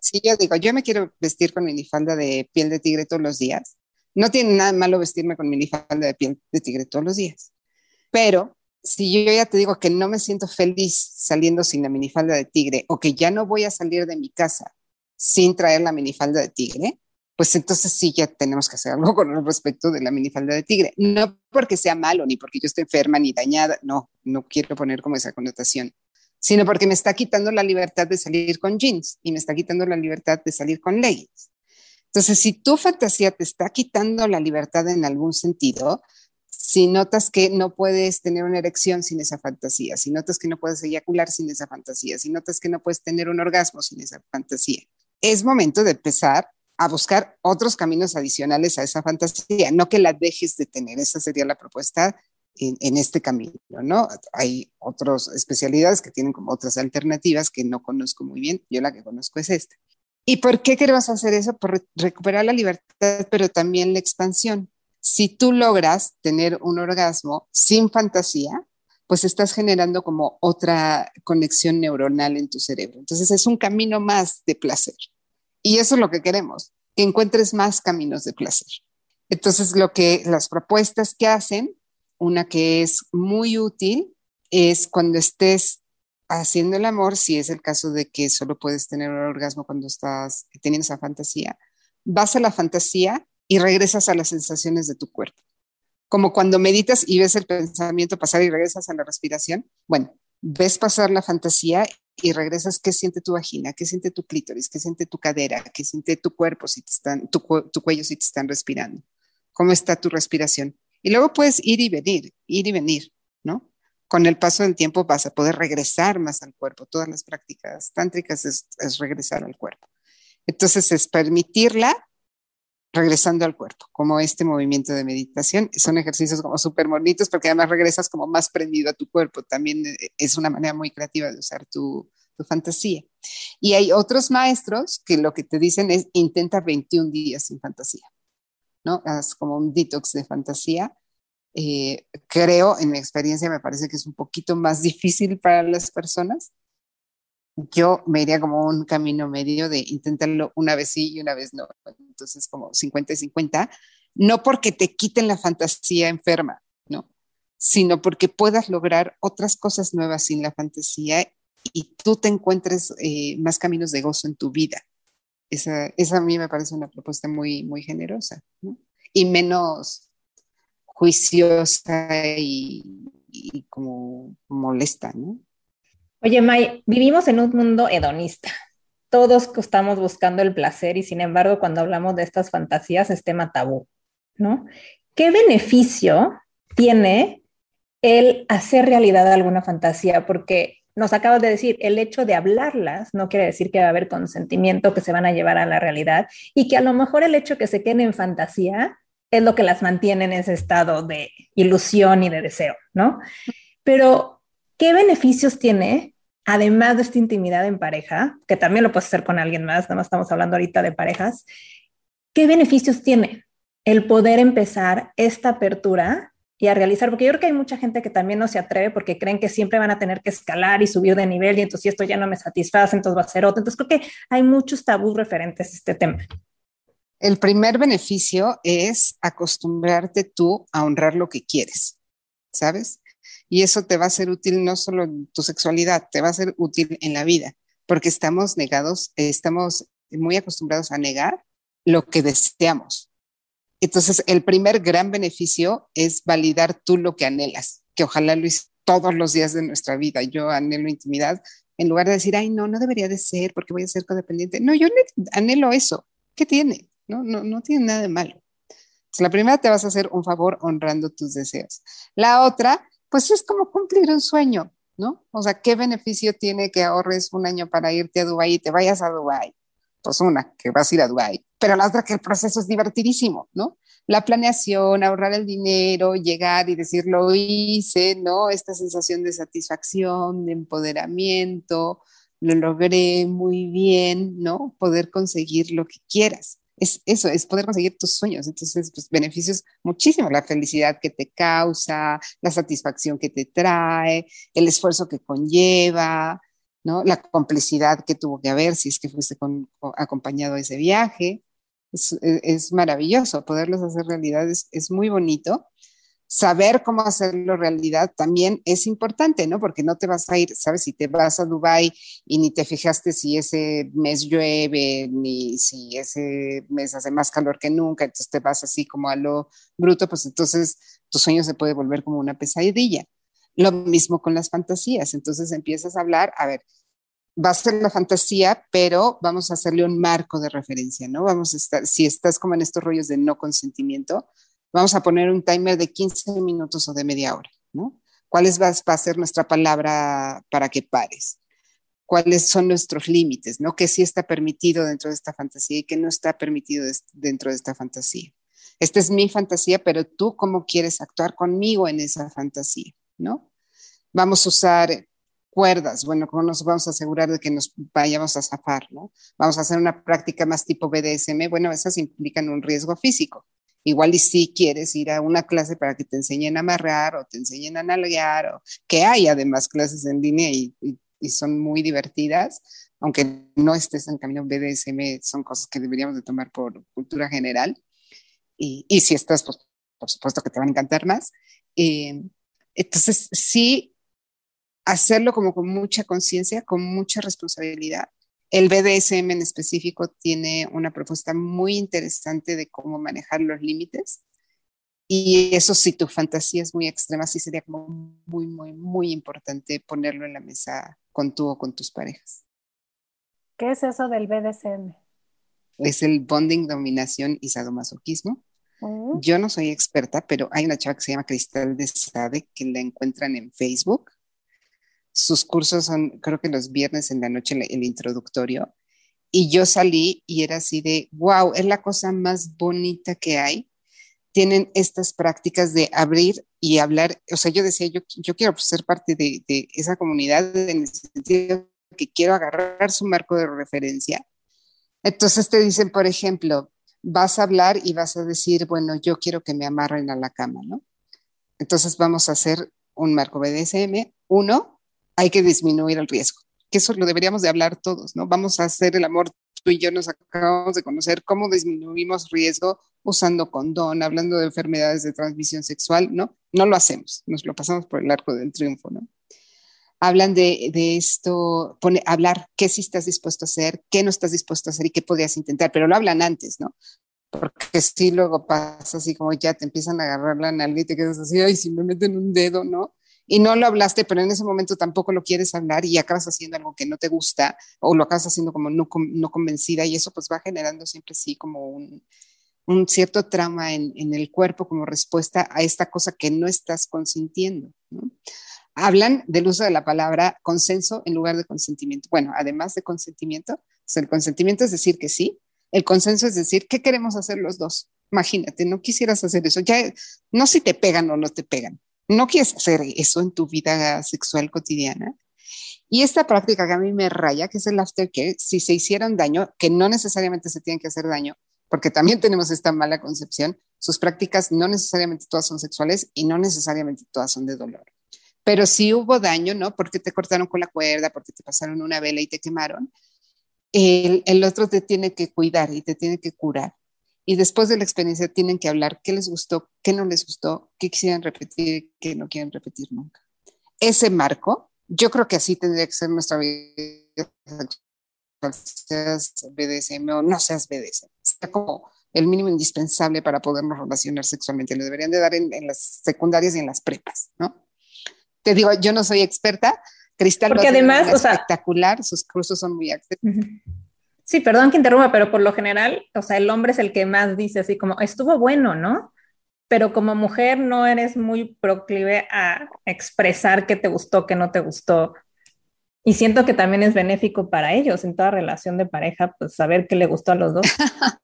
Si yo digo, yo me quiero vestir con minifalda de piel de tigre todos los días, no tiene nada malo vestirme con minifalda de piel de tigre todos los días. Pero si yo ya te digo que no me siento feliz saliendo sin la minifalda de tigre o que ya no voy a salir de mi casa sin traer la minifalda de tigre, pues entonces sí ya tenemos que hacer algo con respecto de la minifalda de tigre. No porque sea malo, ni porque yo esté enferma ni dañada, no, no quiero poner como esa connotación, sino porque me está quitando la libertad de salir con jeans y me está quitando la libertad de salir con leggings. Entonces, si tu fantasía te está quitando la libertad en algún sentido, si notas que no puedes tener una erección sin esa fantasía, si notas que no puedes eyacular sin esa fantasía, si notas que no puedes tener un orgasmo sin esa fantasía, es momento de empezar a buscar otros caminos adicionales a esa fantasía, no que la dejes de tener, esa sería la propuesta en, este camino, ¿no? Hay otras especialidades que tienen como otras alternativas que no conozco muy bien, yo la que conozco es esta. ¿Y por qué queremos hacer eso? Por recuperar la libertad, pero también la expansión. Si tú logras tener un orgasmo sin fantasía, pues estás generando como otra conexión neuronal en tu cerebro. Entonces es un camino más de placer. Y eso es lo que queremos, que encuentres más caminos de placer. Entonces lo que las propuestas que hacen, una que es muy útil, es cuando estés haciendo el amor, si es el caso de que solo puedes tener un orgasmo cuando estás teniendo esa fantasía, vas a la fantasía y regresas a las sensaciones de tu cuerpo. Como cuando meditas y ves el pensamiento pasar y regresas a la respiración. Bueno, ves pasar la fantasía y regresas qué siente tu vagina, qué siente tu clítoris, qué siente tu cadera, qué siente tu cuerpo, si te están, tu, tu cuello si te están respirando, cómo está tu respiración. Y luego puedes ir y venir, ir y venir, ¿no? Con el paso del tiempo vas a poder regresar más al cuerpo. Todas las prácticas tántricas es, es regresar al cuerpo. Entonces es permitirla regresando al cuerpo, como este movimiento de meditación. Son ejercicios como súper bonitos porque además regresas como más prendido a tu cuerpo. También eh, es una manera muy creativa de usar tu, tu fantasía. Y hay otros maestros que lo que te dicen es intenta 21 días sin fantasía, ¿no? Haz como un detox de fantasía. Eh, creo, en mi experiencia, me parece que es un poquito más difícil para las personas, yo me iría como un camino medio de intentarlo una vez sí y una vez no. Entonces, como 50 y 50, no porque te quiten la fantasía enferma, ¿no? Sino porque puedas lograr otras cosas nuevas sin la fantasía y tú te encuentres eh, más caminos de gozo en tu vida. Esa, esa, a mí me parece una propuesta muy, muy generosa. Y menos juiciosa y, y como molesta, ¿no? Oye, May, vivimos en un mundo hedonista. Todos estamos buscando el placer y sin embargo cuando hablamos de estas fantasías es tema tabú, ¿no? ¿Qué beneficio tiene el hacer realidad alguna fantasía? Porque nos acabas de decir, el hecho de hablarlas no quiere decir que va a haber consentimiento que se van a llevar a la realidad y que a lo mejor el hecho que se queden en fantasía es lo que las mantiene en ese estado de ilusión y de deseo, ¿no? Pero, ¿qué beneficios tiene además de esta intimidad en pareja, que también lo puedes hacer con alguien más, nada más estamos hablando ahorita de parejas, ¿qué beneficios tiene el poder empezar esta apertura y a realizar? Porque yo creo que hay mucha gente que también no se atreve porque creen que siempre van a tener que escalar y subir de nivel y entonces esto ya no me satisface, entonces va a ser otro. Entonces creo que hay muchos tabús referentes a este tema. El primer beneficio es acostumbrarte tú a honrar lo que quieres, ¿sabes? Y eso te va a ser útil no solo en tu sexualidad, te va a ser útil en la vida, porque estamos negados, estamos muy acostumbrados a negar lo que deseamos. Entonces, el primer gran beneficio es validar tú lo que anhelas, que ojalá lo todos los días de nuestra vida. Yo anhelo intimidad, en lugar de decir, ay, no, no debería de ser porque voy a ser codependiente. No, yo anhelo eso. ¿Qué tiene? No, no, no tiene nada de malo. La primera te vas a hacer un favor honrando tus deseos. La otra, pues es como cumplir un sueño, ¿no? O sea, ¿qué beneficio tiene que ahorres un año para irte a Dubái y te vayas a Dubái? Pues una, que vas a ir a Dubái, pero la otra que el proceso es divertidísimo, ¿no? La planeación, ahorrar el dinero, llegar y decir lo hice, ¿no? Esta sensación de satisfacción, de empoderamiento, lo logré muy bien, ¿no? Poder conseguir lo que quieras. Es eso, es poder conseguir tus sueños. Entonces, pues beneficios muchísimo, la felicidad que te causa, la satisfacción que te trae, el esfuerzo que conlleva, ¿no? La complicidad que tuvo que haber si es que fuiste con, acompañado a ese viaje. Es, es, maravilloso, poderlos hacer realidad es, es muy bonito saber cómo hacerlo realidad también es importante, ¿no? Porque no te vas a ir, ¿sabes? Si te vas a Dubai y ni te fijaste si ese mes llueve, ni si ese mes hace más calor que nunca, entonces te vas así como a lo bruto, pues entonces tu sueño se puede volver como una pesadilla. Lo mismo con las fantasías, entonces empiezas a hablar, a ver, va a ser la fantasía, pero vamos a hacerle un marco de referencia, ¿no? Vamos a estar, si estás como en estos rollos de no consentimiento, vamos a poner un timer de 15 minutos o de media hora, ¿no? ¿Cuál va, va a ser nuestra palabra para que pares? ¿Cuáles son nuestros límites, ¿no? ¿Qué sí está permitido dentro de esta fantasía y qué no está permitido dentro de esta fantasía? Esta es mi fantasía, pero tú cómo quieres actuar conmigo en esa fantasía, ¿no? Vamos a usar cuerdas, bueno, ¿cómo nos vamos a asegurar de que nos vayamos a zafar, ¿no? Vamos a hacer una práctica más tipo BDSM, bueno, esas implican un riesgo físico, Igual y si quieres ir a una clase para que te enseñen a amarrar o te enseñen a nalguear o que hay además clases en línea y, son muy divertidas, aunque no estés en camino BDSM, son cosas que deberíamos de tomar por cultura general. Y, si estás, pues por supuesto que te van a encantar más. Eh, entonces, sí, hacerlo como con mucha conciencia, con mucha responsabilidad el BDSM en específico tiene una propuesta muy interesante de cómo manejar los límites. Y eso si tu fantasía es muy extrema, sí sería como muy, muy, muy importante ponerlo en la mesa con tú o con tus parejas. ¿Qué es eso del BDSM? Es el bonding, dominación y sadomasoquismo. Yo no soy experta, pero hay una chava que se llama Cristal de Sade que la encuentran en Facebook sus cursos son, creo que los viernes en la noche, el, introductorio. Y yo salí y era así de, wow, es la cosa más bonita que hay. Tienen estas prácticas de abrir y hablar. O sea, yo decía, yo, yo quiero ser parte de, de esa comunidad en el sentido que quiero agarrar su marco de referencia. Entonces te dicen, por ejemplo, vas a hablar y vas a decir, bueno, yo quiero que me amarren a la cama, ¿no? Entonces vamos a hacer un marco BDSM. Uno, hay que disminuir el riesgo, que eso lo deberíamos de hablar todos, ¿no? Vamos a hacer el amor, tú y yo nos acabamos de conocer cómo disminuimos riesgo usando condón, hablando de enfermedades de transmisión sexual, ¿no? No lo hacemos, nos lo pasamos por el arco del triunfo, ¿no? Hablan de, de esto, pone, hablar qué sí estás dispuesto a hacer, qué no estás dispuesto a hacer y qué podrías intentar, pero lo hablan antes, ¿no? porque si luego pasa así como ya te empiezan a agarrar la nalga y te quedas así, ay, si me meten un dedo, ¿no? y no lo hablaste, pero en ese momento tampoco lo quieres hablar y acabas haciendo algo que no te gusta o lo acabas haciendo como no, no convencida y eso pues va generando siempre sí como un, un cierto trauma en, en, el cuerpo como respuesta a esta cosa que no estás consintiendo. Hablan del uso de la palabra consenso en lugar de consentimiento. Bueno, además de consentimiento, el consentimiento es decir que sí, el consenso es decir, ¿qué queremos hacer los dos? Imagínate, no quisieras hacer eso. Ya no si te pegan o no te pegan, no quieres hacer eso en tu vida sexual cotidiana. Y esta práctica que a mí me raya, que es el aftercare, si se hicieron daño, que no necesariamente se tienen que hacer daño, porque también tenemos esta mala concepción, sus prácticas no necesariamente todas son sexuales y no necesariamente todas son de dolor. Pero si hubo daño, ¿no? Porque te cortaron con la cuerda, porque te pasaron una vela y te quemaron, el, el otro te tiene que cuidar y te tiene que curar y después de la experiencia tienen que hablar qué les gustó, qué no les gustó, qué quisieran repetir, qué no quieren repetir nunca. Ese marco, yo creo que así tendría que ser nuestra vida seas BDSM o no seas BDSM. Está como el mínimo indispensable para podernos relacionar sexualmente. Lo deberían de dar en, las secundarias y en las prepas, ¿no? Te digo, yo no soy experta. Cristal Porque además, o sea, espectacular, sus cursos son muy accesibles Sí, perdón que interrumpa, pero por lo general, o sea, el hombre es el que más dice así como, estuvo bueno, ¿no? Pero como mujer no eres muy proclive a expresar qué te gustó, qué no te gustó. Y siento que también es benéfico para ellos en toda relación de pareja, pues saber qué le gustó a los dos.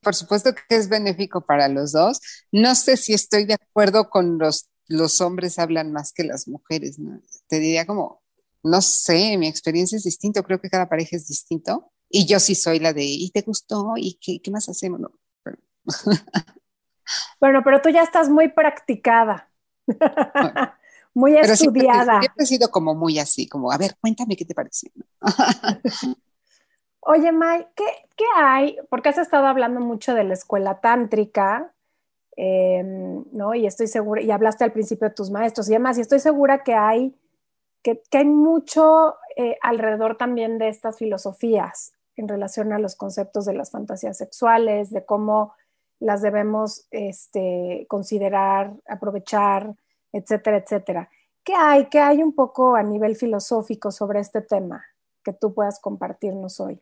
por supuesto que es benéfico para los dos. No sé si estoy de acuerdo con los, los hombres hablan más que las mujeres, ¿no? Te diría como, no sé, mi experiencia es distinta, creo que cada pareja es distinto. Y yo sí soy la de, ¿y te gustó? ¿Y qué, qué más hacemos? No, pero... bueno, pero tú ya estás muy practicada. muy estudiada. Siempre, siempre, he sido como muy así, como, a ver, cuéntame qué te parece. Oye, May, ¿qué, ¿qué, hay? Porque has estado hablando mucho de la escuela tántrica, eh, ¿no? Y estoy segura, y hablaste al principio de tus maestros y demás, y estoy segura que hay, que, que hay mucho eh, alrededor también de estas filosofías en relación a los conceptos de las fantasías sexuales, de cómo las debemos este, considerar, aprovechar, etcétera, etcétera. ¿Qué hay? ¿Qué hay un poco a nivel filosófico sobre este tema que tú puedas compartirnos hoy?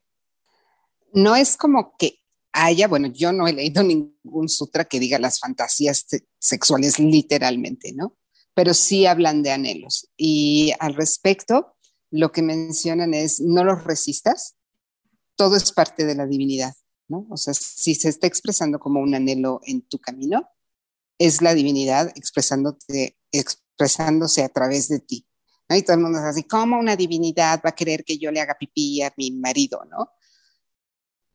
no es como que haya, bueno, yo no he leído ningún sutra que diga las fantasías sexuales literalmente, ¿no? Pero sí hablan de anhelos. Y al respecto, lo que mencionan es, no los resistas, todo es parte de la divinidad, ¿no? O sea, si se está expresando como un anhelo en tu camino, es la divinidad expresándote, expresándose a través de ti. ¿no? Y todo el mundo es así, ¿cómo una divinidad va a querer que yo le haga pipí a mi marido, no?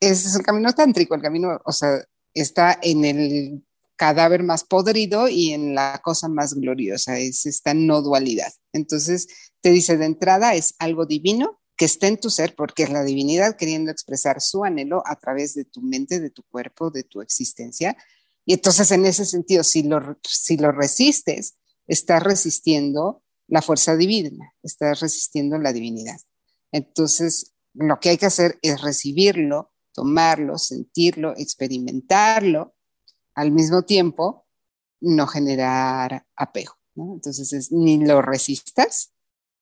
Ese es el camino tántrico, el camino, o sea, está en el cadáver más podrido y en la cosa más gloriosa, es esta no dualidad. Entonces, te dice de entrada, es algo divino que está en tu ser, porque es la divinidad queriendo expresar su anhelo a través de tu mente, de tu cuerpo, de tu existencia. Y entonces, en ese sentido, si lo, si lo resistes, estás resistiendo la fuerza divina, estás resistiendo la divinidad. Entonces, lo que hay que hacer es recibirlo, tomarlo, sentirlo, experimentarlo, al mismo tiempo no generar apego. Entonces es ni lo resistas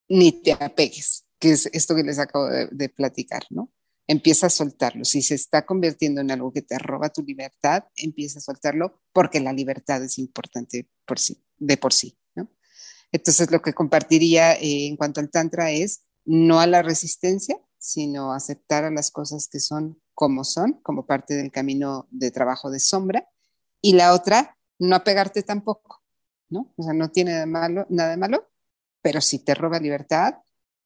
ni te apegues, que es esto que les acabo de, platicar, ¿no? Empieza a soltarlo. Si se está convirtiendo en algo que te roba tu libertad, empieza a soltarlo porque la libertad es importante por sí, de por sí, ¿no? Entonces lo que compartiría eh, en cuanto al tantra es no a la resistencia, sino aceptar a las cosas que son como son, como parte del camino de trabajo de sombra, y la otra, no apegarte tampoco, ¿no? O sea, no tiene de malo, nada malo, pero si te roba libertad,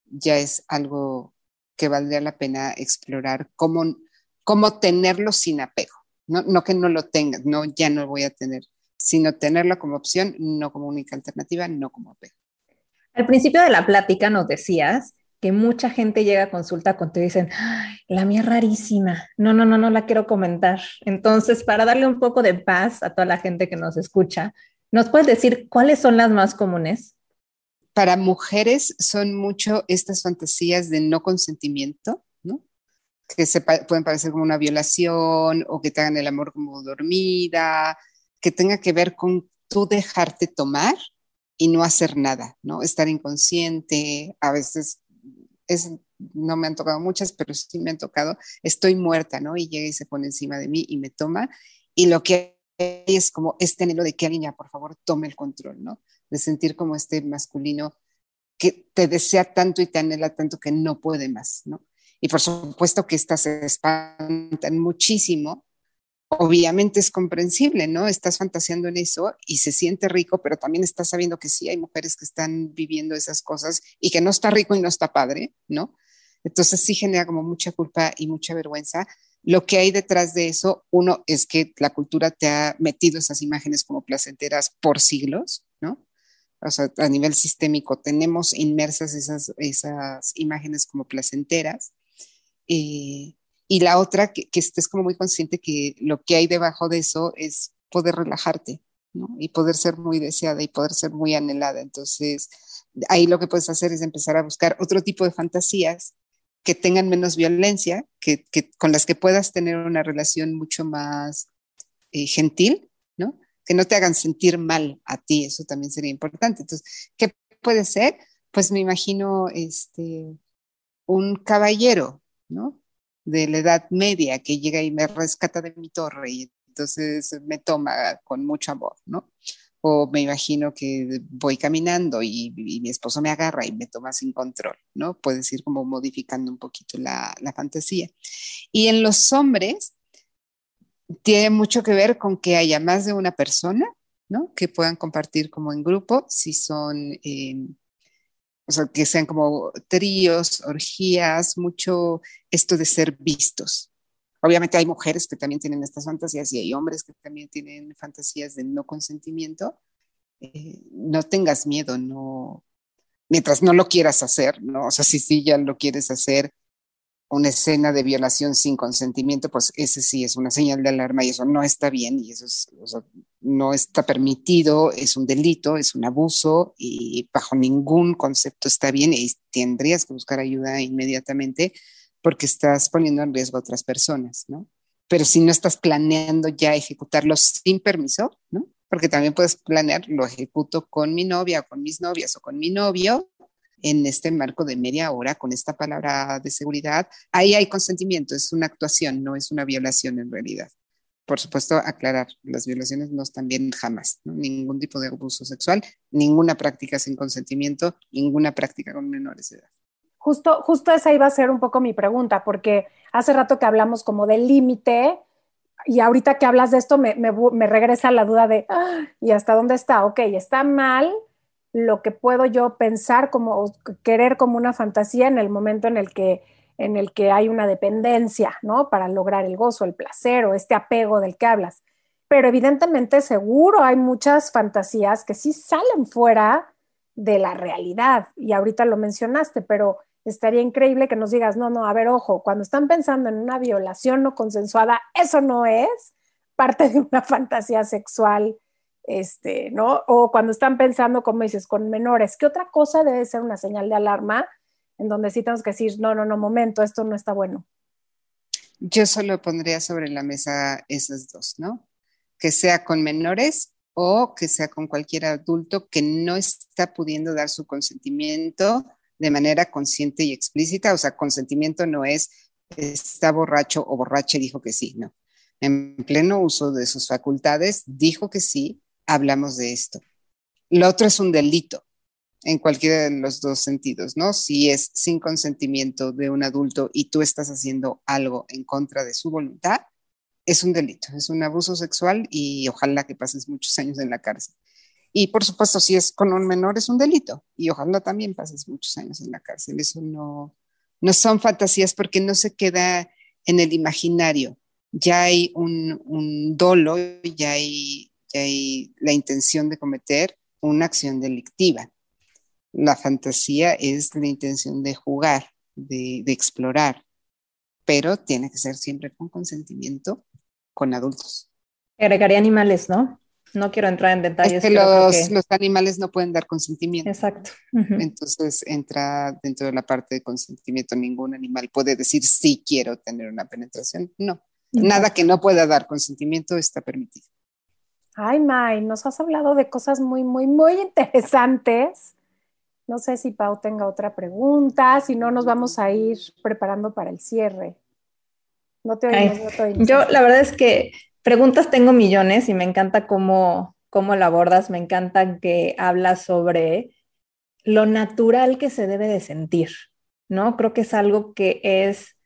ya es algo que valdría la pena explorar, cómo, cómo tenerlo sin apego, ¿no? no que no lo tengas, no, ya no voy a tener, sino tenerlo como opción, no como única alternativa, no como apego. Al principio de la plática nos decías que mucha gente llega a consulta cuando te dicen, la mía es rarísima, no, no, no, no la quiero comentar. Entonces, para darle un poco de paz a toda la gente que nos escucha, ¿nos puedes decir cuáles son las más comunes? Para mujeres son mucho estas fantasías de no consentimiento, ¿no? Que se pueden parecer como una violación o que te hagan el amor como dormida, que tenga que ver con tú dejarte tomar y no hacer nada, ¿no? Estar inconsciente, a veces no me han tocado muchas, pero sí me han tocado, estoy muerta, ¿no? Y llega y se pone encima de mí y me toma. Y lo que es como este anhelo de que alguien ya, por favor, tome el control, ¿no? De sentir como este masculino que te desea tanto y te anhela tanto que no puede más, ¿no? Y por supuesto que estas se espantan muchísimo obviamente es comprensible, ¿no? Estás fantaseando en eso y se siente rico, pero también estás sabiendo que sí hay mujeres que están viviendo esas cosas y que no está rico y no está padre, ¿no? Entonces sí genera como mucha culpa y mucha vergüenza. Lo que hay detrás de eso, uno, es que la cultura te ha metido esas imágenes como placenteras por siglos, ¿no? O sea, a nivel sistémico tenemos inmersas esas, esas imágenes como placenteras. Eh, y la otra, que, estés como muy consciente que lo que hay debajo de eso es poder relajarte. Y poder ser muy deseada y poder ser muy anhelada. Entonces, ahí lo que puedes hacer es empezar a buscar otro tipo de fantasías que tengan menos violencia, que, con las que puedas tener una relación mucho más eh, gentil, ¿no? Que no te hagan sentir mal a ti, eso también sería importante. Entonces, ¿qué puede ser? Pues me imagino este, un caballero, ¿no? De la Edad Media que llega y me rescata de mi torre y entonces me toma con mucho amor, ¿no? O me imagino que voy caminando y, mi esposo me agarra y me toma sin control, ¿no? Puedes ir como modificando un poquito la, fantasía. Y en los hombres tiene mucho que ver con que haya más de una persona, ¿no? Que puedan compartir como en grupo, si son... Eh, o sea, que sean como tríos, orgías, mucho esto de ser vistos. Obviamente hay mujeres que también tienen estas fantasías y hay hombres que también tienen fantasías de no consentimiento. Eh, no tengas miedo, no, mientras no lo quieras hacer, ¿no? O sea, si sí ya lo quieres hacer, una escena de violación sin consentimiento, pues ese sí es una señal de alarma y eso no está bien y eso no está permitido, es un delito, es un abuso y bajo ningún concepto está bien y tendrías que buscar ayuda inmediatamente porque estás poniendo en riesgo a otras personas, ¿no? Pero si no estás planeando ya ejecutarlo sin permiso, ¿no? Porque también puedes planear, lo ejecuto con mi novia, con mis novias o con mi novio, en este marco de media hora con esta palabra de seguridad, ahí hay consentimiento, es una actuación, no es una violación en realidad. Por supuesto, aclarar, las violaciones no están bien jamás, ningún tipo de abuso sexual, ninguna práctica sin consentimiento, ninguna práctica con menores de edad. Justo, justo esa iba a ser un poco mi pregunta, porque hace rato que hablamos como del límite, y ahorita que hablas de esto me, me, regresa la duda de, ah, ¿y hasta dónde está? Ok, está mal, lo que puedo yo pensar como querer como una fantasía en el momento en el que en el que hay una dependencia, ¿no? Para lograr el gozo, el placer o este apego del que hablas. Pero evidentemente seguro hay muchas fantasías que sí salen fuera de la realidad y ahorita lo mencionaste, pero estaría increíble que nos digas, no, no, a ver, ojo, cuando están pensando en una violación no consensuada, eso no es parte de una fantasía sexual este, ¿no? O cuando están pensando, como dices, con menores, ¿qué otra cosa debe ser una señal de alarma en donde sí tenemos que decir, no, no, no, momento, esto no está bueno? Yo solo pondría sobre la mesa esas dos, ¿no? Que sea con menores o que sea con cualquier adulto que no está pudiendo dar su consentimiento de manera consciente y explícita. O sea, consentimiento no es está borracho o borracha dijo que sí, no. En pleno uso de sus facultades, dijo que sí, hablamos de esto. Lo otro es un delito en cualquiera de los dos sentidos, ¿no? Si es sin consentimiento de un adulto y tú estás haciendo algo en contra de su voluntad, es un delito, es un abuso sexual y ojalá que pases muchos años en la cárcel. Y por supuesto, si es con un menor, es un delito y ojalá también pases muchos años en la cárcel. Eso no, no son fantasías porque no se queda en el imaginario. Ya hay un, un dolo, ya hay hay la intención de cometer una acción delictiva. La fantasía es la intención de jugar, de, explorar, pero tiene que ser siempre con consentimiento con adultos. Agregaría animales, ¿no? No quiero entrar en detalles. Es que los, los, animales no pueden dar consentimiento. Exacto. Entonces entra dentro de la parte de consentimiento. Ningún animal puede decir sí quiero tener una penetración. No. Nada que no pueda dar consentimiento está permitido. Ay, May, nos has hablado de cosas muy, muy, muy interesantes. No sé si Pau tenga otra pregunta, si no nos vamos a ir preparando para el cierre. No te oímos, no te oímos. Yo la verdad es que preguntas tengo millones y me encanta cómo, cómo la abordas, me encanta que hablas sobre lo natural que se debe de sentir, ¿no? Creo que es algo que es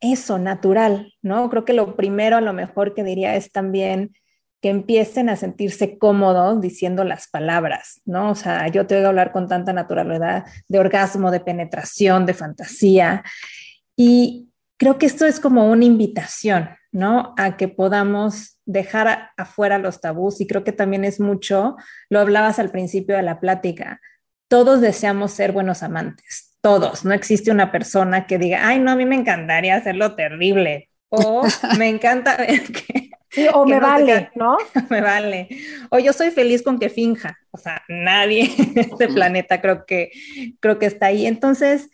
eso, natural, ¿no? Creo que lo primero, a lo mejor que diría es también que empiecen a sentirse cómodos diciendo las palabras, ¿no? O sea, yo te a hablar con tanta naturalidad de orgasmo, de penetración, de fantasía. Y creo que esto es como una invitación, ¿no? A que podamos dejar afuera los tabús y creo que también es mucho, lo hablabas al principio de la plática, todos deseamos ser buenos amantes, todos, no existe una persona que diga, ay, no, a mí me encantaría hacerlo terrible o me encanta que o me vale, ¿no? me vale. O yo soy feliz con que finja. O sea, nadie en este planeta creo que, creo que está ahí. Entonces,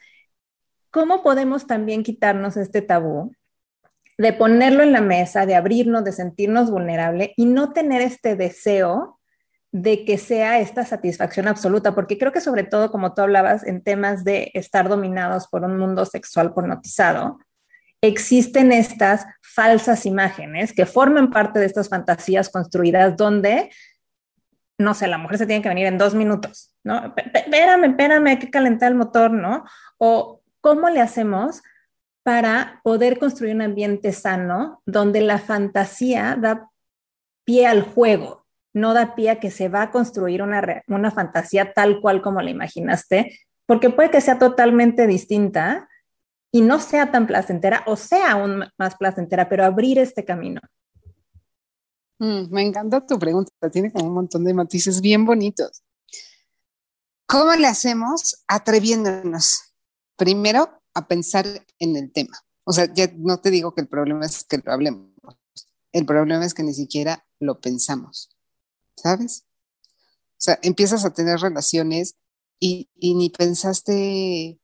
¿cómo podemos también quitarnos este tabú? De ponerlo en la mesa, de abrirnos, de sentirnos vulnerable y no tener este deseo de que sea esta satisfacción absoluta, porque creo que sobre todo, como tú hablabas, en temas de estar dominados por un mundo sexual pornotizado, existen estas falsas imágenes que forman parte de estas fantasías construidas donde, no sé, la mujer se tiene que venir en dos minutos, ¿no? Espérame, espérame, hay que calentar el motor, ¿no? O cómo le hacemos para poder construir un ambiente sano donde la fantasía da pie al juego, no da pie a que se va a construir una, una fantasía tal cual como la imaginaste, porque puede que sea totalmente distinta y no sea tan placentera o sea aún más placentera, pero abrir este camino. Mm, me encanta tu pregunta, tiene un montón de matices bien bonitos. ¿Cómo le hacemos? Atreviéndonos. Primero, a pensar en el tema. O sea, ya no te digo que el problema es que lo hablemos. El problema es que ni siquiera lo pensamos. ¿Sabes? O sea, empiezas a tener relaciones y, ni pensaste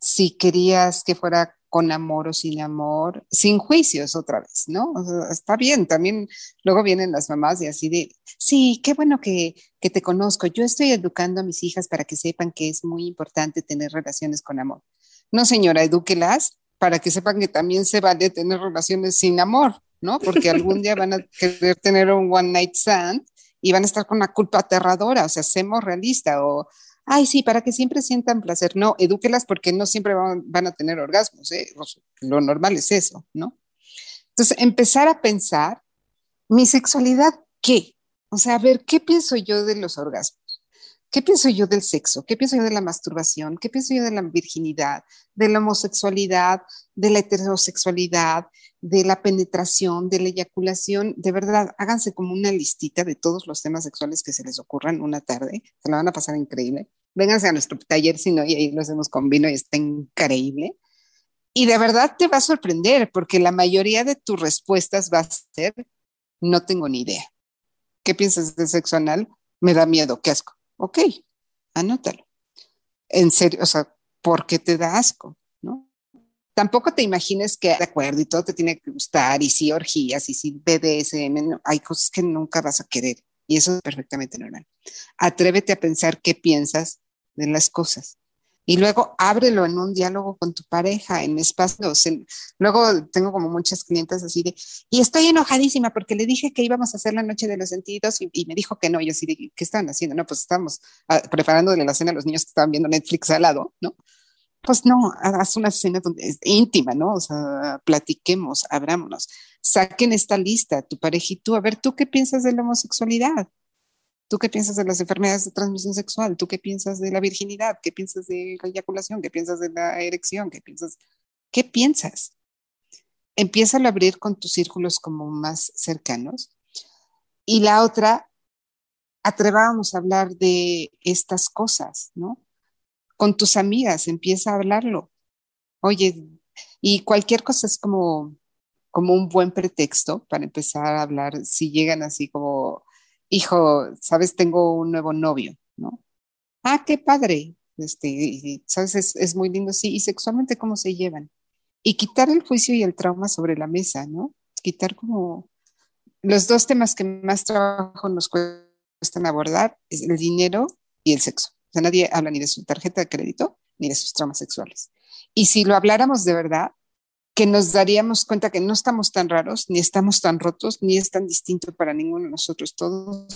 si querías que fuera con amor o sin amor, sin juicios otra vez, ¿no? está bien, también luego vienen las mamás y así de, sí, qué bueno que, que, te conozco, yo estoy educando a mis hijas para que sepan que es muy importante tener relaciones con amor. No, señora, edúquelas para que sepan que también se vale tener relaciones sin amor, ¿no? Porque algún día van a querer tener un one night stand y van a estar con una culpa aterradora, o sea, seamos realistas o, ay, sí, para que siempre sientan placer. No, edúquelas porque no siempre van, a tener orgasmos, ¿eh? Lo normal es eso, ¿no? Entonces, empezar a pensar, ¿mi sexualidad qué? O sea, a ver, ¿qué pienso yo de los orgasmos? ¿Qué pienso yo del sexo? ¿Qué pienso yo de la masturbación? ¿Qué pienso yo de la virginidad, de la homosexualidad, de la heterosexualidad, de la penetración, de la eyaculación? De verdad, háganse como una listita de todos los temas sexuales que se les ocurran una tarde. Se la van a pasar increíble. Vénganse a nuestro taller, si no, y ahí lo hacemos con vino y está increíble. Y de verdad te va a sorprender porque la mayoría de tus respuestas va a ser, no tengo ni idea. ¿Qué piensas de sexo anal? Me da miedo, qué asco ok, anótalo. En serio, o sea, ¿por qué te da asco? ¿No? Tampoco te imagines que de acuerdo y todo te tiene que gustar y si orgías y si BDSM, hay cosas que nunca vas a querer y eso es perfectamente normal. Atrévete a pensar qué piensas de las cosas y luego ábrelo en un diálogo con tu pareja, en espacios. luego tengo como muchas clientes así de, y estoy enojadísima porque le dije que íbamos a hacer la noche de los sentidos y, me dijo que no. Yo así de, ¿qué estaban haciendo? No, pues estábamos ah, preparándole la cena a los niños que estaban viendo Netflix al lado, ¿no? Pues no, haz una cena donde es íntima, ¿no? O sea, platiquemos, abrámonos, saquen esta lista, tu pareja y tú, a ver, ¿tú qué piensas de la homosexualidad? ¿Tú qué piensas de las enfermedades de transmisión sexual? ¿Tú qué piensas de la virginidad? ¿Qué piensas de la eyaculación? ¿Qué piensas de la erección? ¿Qué piensas? ¿Qué piensas? Empieza a abrir con tus círculos como más cercanos. Y la otra, atrevábamos a hablar de estas cosas, ¿no? Con tus amigas, empieza a hablarlo. Oye, y cualquier cosa es como, como un buen pretexto para empezar a hablar, si llegan así como hijo, sabes, tengo un nuevo novio, ¿no? Ah, qué padre, este, sabes, es, muy lindo, sí, y sexualmente cómo se llevan. Y quitar el juicio y el trauma sobre la mesa, ¿no? Quitar como los dos temas que más trabajo nos cuestan abordar es el dinero y el sexo. O sea, nadie habla ni de su tarjeta de crédito ni de sus traumas sexuales. Y si lo habláramos de verdad, que nos daríamos cuenta que no estamos tan raros, ni estamos tan rotos, ni es tan distinto para ninguno de nosotros. Todos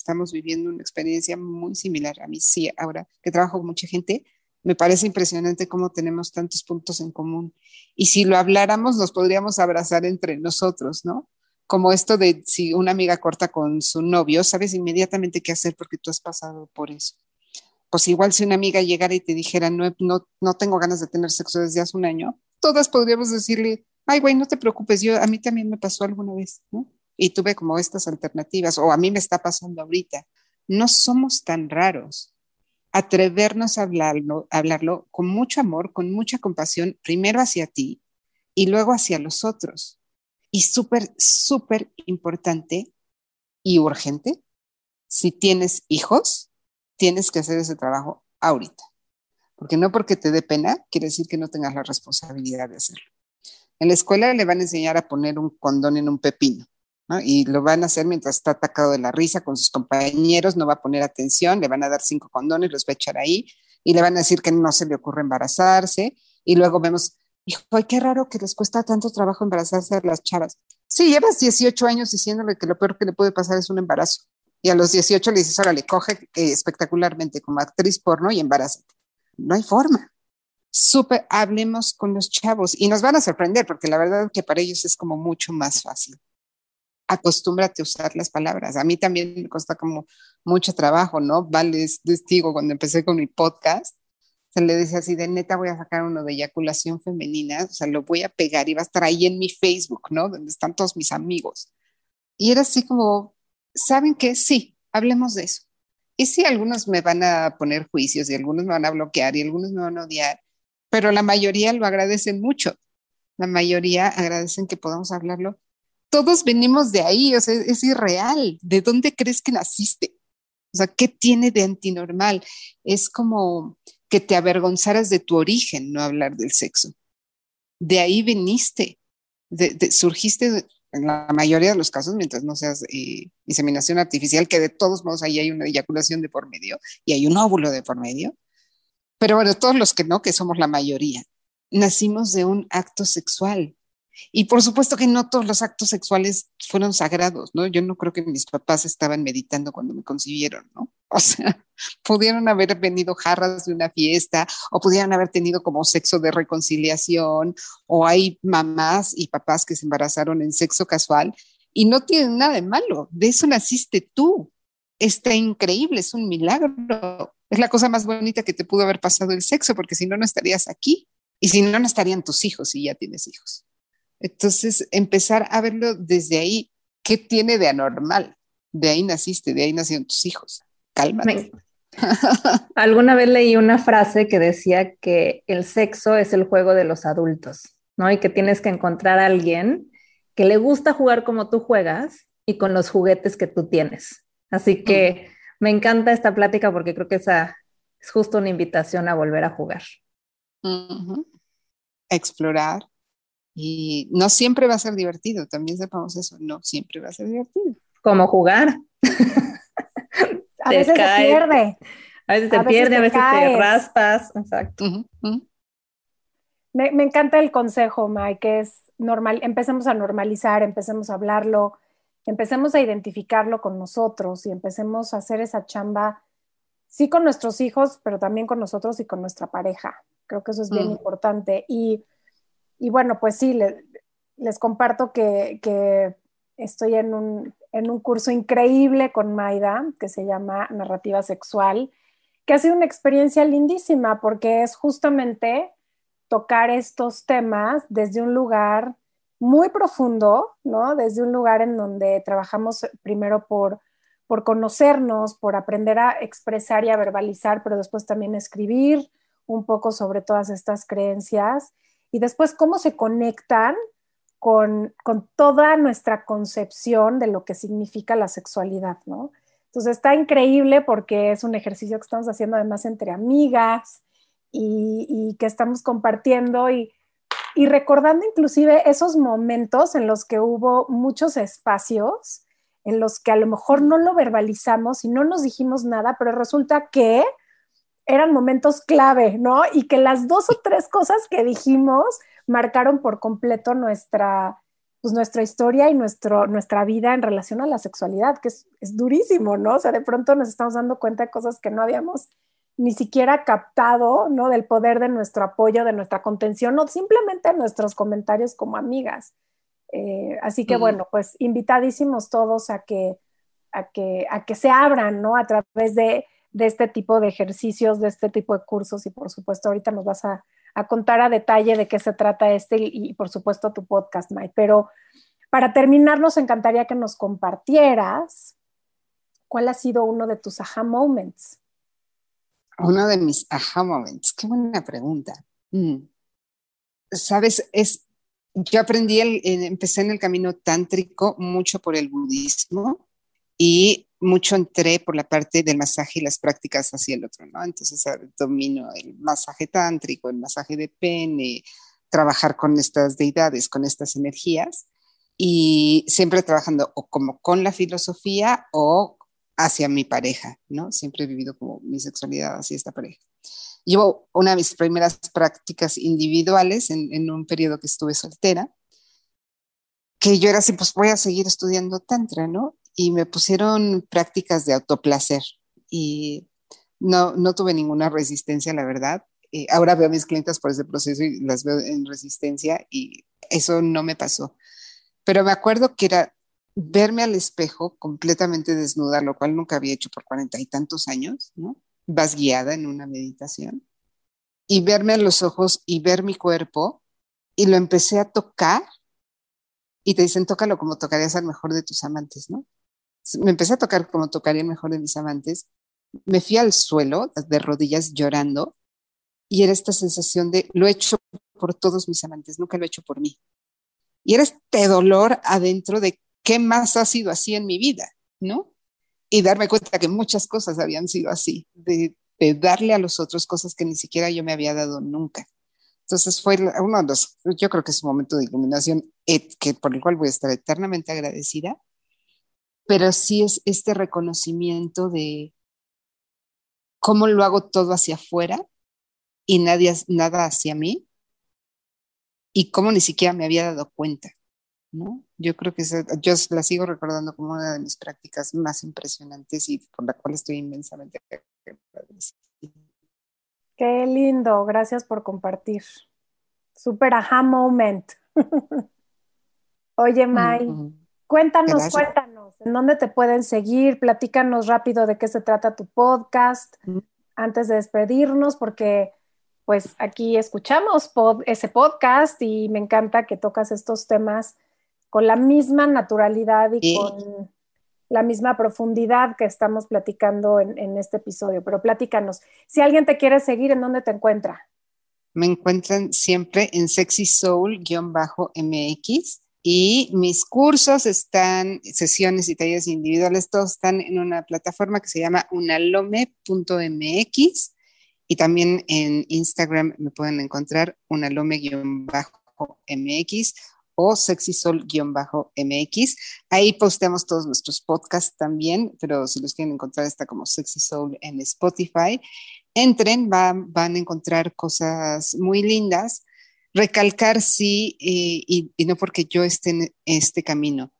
estamos viviendo una experiencia muy similar. A mí sí, ahora que trabajo con mucha gente, me parece impresionante cómo tenemos tantos puntos en común. Y si lo habláramos, nos podríamos abrazar entre nosotros, ¿no? Como esto de si una amiga corta con su novio, sabes inmediatamente qué hacer porque tú has pasado por eso. Pues igual si una amiga llegara y te dijera, no, no, no tengo ganas de tener sexo desde hace un año, todas podríamos decirle, ay, güey, no te preocupes, yo a mí también me pasó alguna vez, ¿no? Y tuve como estas alternativas, o a mí me está pasando ahorita. No somos tan raros. Atrevernos a hablarlo, hablarlo con mucho amor, con mucha compasión, primero hacia ti y luego hacia los otros. Y súper, súper importante y urgente, si tienes hijos, tienes que hacer ese trabajo ahorita porque no porque te dé pena quiere decir que no tengas la responsabilidad de hacerlo. En la escuela le van a enseñar a poner un condón en un pepino, ¿no? Y lo van a hacer mientras está atacado de la risa con sus compañeros, no va a poner atención, le van a dar cinco condones, los va a echar ahí y le van a decir que no se le ocurre embarazarse y luego vemos, Dijo, ay, qué raro que les cuesta tanto trabajo embarazarse a las chavas. Sí, llevas 18 años diciéndole que lo peor que le puede pasar es un embarazo. Y a los 18 le dices, órale, coge eh, espectacularmente como actriz porno y embarázate. No hay forma. Súper, hablemos con los chavos y nos van a sorprender porque la verdad es que para ellos es como mucho más fácil. Acostúmbrate a usar las palabras. A mí también me cuesta como mucho trabajo, ¿no? Vale, es testigo cuando empecé con mi podcast. Se le decía así de neta voy a sacar uno de eyaculación femenina, o sea, lo voy a pegar y va a estar ahí en mi Facebook, ¿no? Donde están todos mis amigos. Y era así como, ¿saben qué? Sí, hablemos de eso. Y sí, algunos me van a poner juicios y algunos me van a bloquear y algunos me van a odiar, pero la mayoría lo agradecen mucho. La mayoría agradecen que podamos hablarlo. Todos venimos de ahí, o sea, es irreal. ¿De dónde crees que naciste? O sea, ¿qué tiene de antinormal? Es como que te avergonzaras de tu origen, no hablar del sexo. De ahí veniste, surgiste en la mayoría de los casos, mientras no seas eh, inseminación artificial, que de todos modos ahí hay una eyaculación de por medio y hay un óvulo de por medio. Pero bueno, todos los que no, que somos la mayoría, nacimos de un acto sexual. Y por supuesto que no todos los actos sexuales fueron sagrados, ¿no? Yo no creo que mis papás estaban meditando cuando me concibieron, ¿no? O sea, pudieron haber venido jarras de una fiesta o pudieran haber tenido como sexo de reconciliación o hay mamás y papás que se embarazaron en sexo casual y no tienen nada de malo. De eso naciste tú. Está increíble, es un milagro. Es la cosa más bonita que te pudo haber pasado el sexo, porque si no, no estarías aquí. Y si no, no estarían tus hijos si ya tienes hijos. Entonces, empezar a verlo desde ahí, ¿qué tiene de anormal? De ahí naciste, de ahí nacieron tus hijos. Cálmate. Alguna vez leí una frase que decía que el sexo es el juego de los adultos, ¿no? Y que tienes que encontrar a alguien que le gusta jugar como tú juegas y con los juguetes que tú tienes. Así que me encanta esta plática porque creo que esa es justo una invitación a volver a jugar. Explorar, y no siempre va a ser divertido, también sepamos eso, no siempre va a ser divertido. Como jugar. a veces se pierde. A veces se pierde, a veces te raspas. Exacto. me, me, encanta el consejo, Mike, que es normal, empecemos a normalizar, empecemos a hablarlo, empecemos a identificarlo con nosotros y empecemos a hacer esa chamba, sí con nuestros hijos, pero también con nosotros y con nuestra pareja. Creo que eso es bien mm. importante. Y y bueno, pues sí, les comparto que, estoy en un, en un, curso increíble con Maida que se llama Narrativa Sexual, que ha sido una experiencia lindísima porque es justamente tocar estos temas desde un lugar muy profundo, ¿no? Desde un lugar en donde trabajamos primero por, por conocernos, por aprender a expresar y a verbalizar, pero después también escribir un poco sobre todas estas creencias y después cómo se conectan con, toda nuestra concepción de lo que significa la sexualidad, ¿no? Entonces está increíble porque es un ejercicio que estamos haciendo además entre amigas y, que estamos compartiendo y, y, recordando inclusive esos momentos en los que hubo muchos espacios en los que a lo mejor no lo verbalizamos y no nos dijimos nada, pero resulta que eran momentos clave, ¿no? Y que las dos o tres cosas que dijimos marcaron por completo nuestra, pues nuestra historia y nuestro, nuestra vida en relación a la sexualidad, que es, es, durísimo, ¿no? O sea, de pronto nos estamos dando cuenta de cosas que no habíamos ni siquiera captado, ¿no? Del poder de nuestro apoyo, de nuestra contención, o simplemente nuestros comentarios como amigas. Eh, así que bueno, pues invitadísimos todos a que, a que, a que se abran, ¿no? A través de de este tipo de ejercicios, de este tipo de cursos y por supuesto ahorita nos vas a, contar a detalle de qué se trata este y, por supuesto tu podcast, Mike. Pero para terminar, nos encantaría que nos compartieras cuál ha sido uno de tus aha moments. Uno de mis aha moments, qué buena pregunta. Mm. Sabes, es, yo aprendí, el, empecé en el camino tántrico mucho por el budismo y mucho entré por la parte del masaje y las prácticas hacia el otro, ¿no? Entonces domino el masaje tántrico, el masaje de pene, trabajar con estas deidades, con estas energías y siempre trabajando o como con la filosofía o hacia mi pareja, ¿no? Siempre he vivido como mi sexualidad hacia esta pareja. Llevo una de mis primeras prácticas individuales en, un periodo que estuve soltera, que yo era así, pues voy a seguir estudiando tantra, ¿no? Y me pusieron prácticas de autoplacer y no, no tuve ninguna resistencia, la verdad. Eh, ahora veo a mis clientes por ese proceso y las veo en resistencia y eso no me pasó. Pero me acuerdo que era verme al espejo completamente desnuda, lo cual nunca había hecho por cuarenta y tantos años, ¿no? Vas guiada en una meditación y verme a los ojos y ver mi cuerpo y lo empecé a tocar y te dicen, tócalo como tocarías al mejor de tus amantes, ¿no? Me empecé a tocar como tocaría el mejor de mis amantes. Me fui al suelo de rodillas llorando y era esta sensación de lo he hecho por todos mis amantes, nunca lo he hecho por mí. Y era este dolor adentro de qué más ha sido así en mi vida, ¿no? Y darme cuenta que muchas cosas habían sido así, de, darle a los otros cosas que ni siquiera yo me había dado nunca. Entonces fue uno de los, yo creo que es un momento de iluminación que, por el cual voy a estar eternamente agradecida, pero sí es este reconocimiento de cómo lo hago todo hacia afuera y nadie, nada hacia mí y cómo ni siquiera me había dado cuenta. ¿no? Yo creo que yo la sigo recordando como una de mis prácticas más impresionantes y por la cual estoy inmensamente agradecida. Qué lindo, gracias por compartir. Super aha moment. Oye, May, cuéntanos, cuéntanos, ¿en dónde te pueden seguir? Platícanos rápido de qué se trata tu podcast antes de despedirnos, porque pues aquí escuchamos ese podcast y me encanta que tocas estos temas con la misma naturalidad y, con la misma profundidad que estamos platicando en, este episodio. Pero platícanos, si alguien te quiere seguir, ¿en dónde te encuentra? Me encuentran siempre en Sexy Soul-MX y mis cursos están, sesiones y talleres individuales, todos están en una plataforma que se llama unalome.mx y también en Instagram me pueden encontrar unalome-mx o sexysol-mx. Ahí posteamos todos nuestros podcasts también, pero si los quieren encontrar está como Sexy Soul en Spotify. Entren, van, van a encontrar cosas muy lindas. Recalcar sí, y, y no porque yo esté en este camino.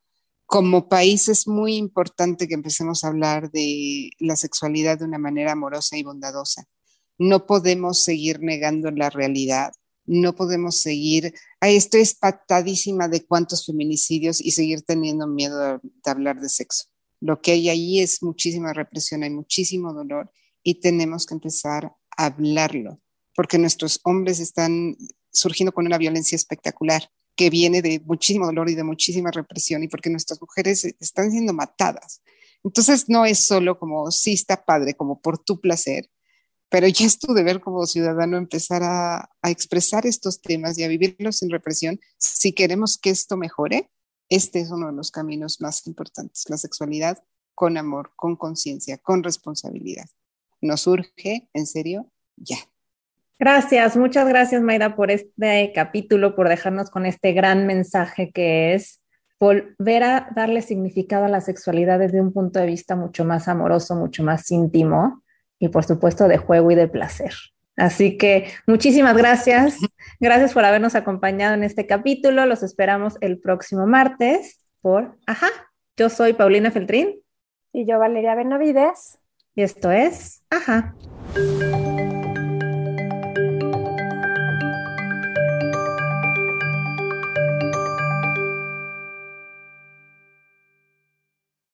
Como país es muy importante que empecemos a hablar de la sexualidad de una manera amorosa y bondadosa. No podemos seguir negando la realidad no podemos seguir, ay, estoy espatadísima de cuántos feminicidios y seguir teniendo miedo de, hablar de sexo. Lo que hay ahí es muchísima represión, hay muchísimo dolor y tenemos que empezar a hablarlo, porque nuestros hombres están surgiendo con una violencia espectacular que viene de muchísimo dolor y de muchísima represión y porque nuestras mujeres están siendo matadas. Entonces no es solo como, sí está padre, como por tu placer, pero ya es tu deber como ciudadano empezar a, expresar estos temas y a vivirlos sin represión. Si queremos que esto mejore, este es uno de los caminos más importantes, la sexualidad con amor, con conciencia, con responsabilidad. Nos urge, en serio, ya. Gracias, muchas gracias Mayra por este capítulo, por dejarnos con este gran mensaje que es volver a darle significado a la sexualidad desde un punto de vista mucho más amoroso, mucho más íntimo y por supuesto de juego y de placer. Así que muchísimas gracias. Gracias por habernos acompañado en este capítulo. Los esperamos el próximo martes por Ajá. Yo soy Paulina Feltrín. Y yo Valeria Benavides. Y esto es Ajá.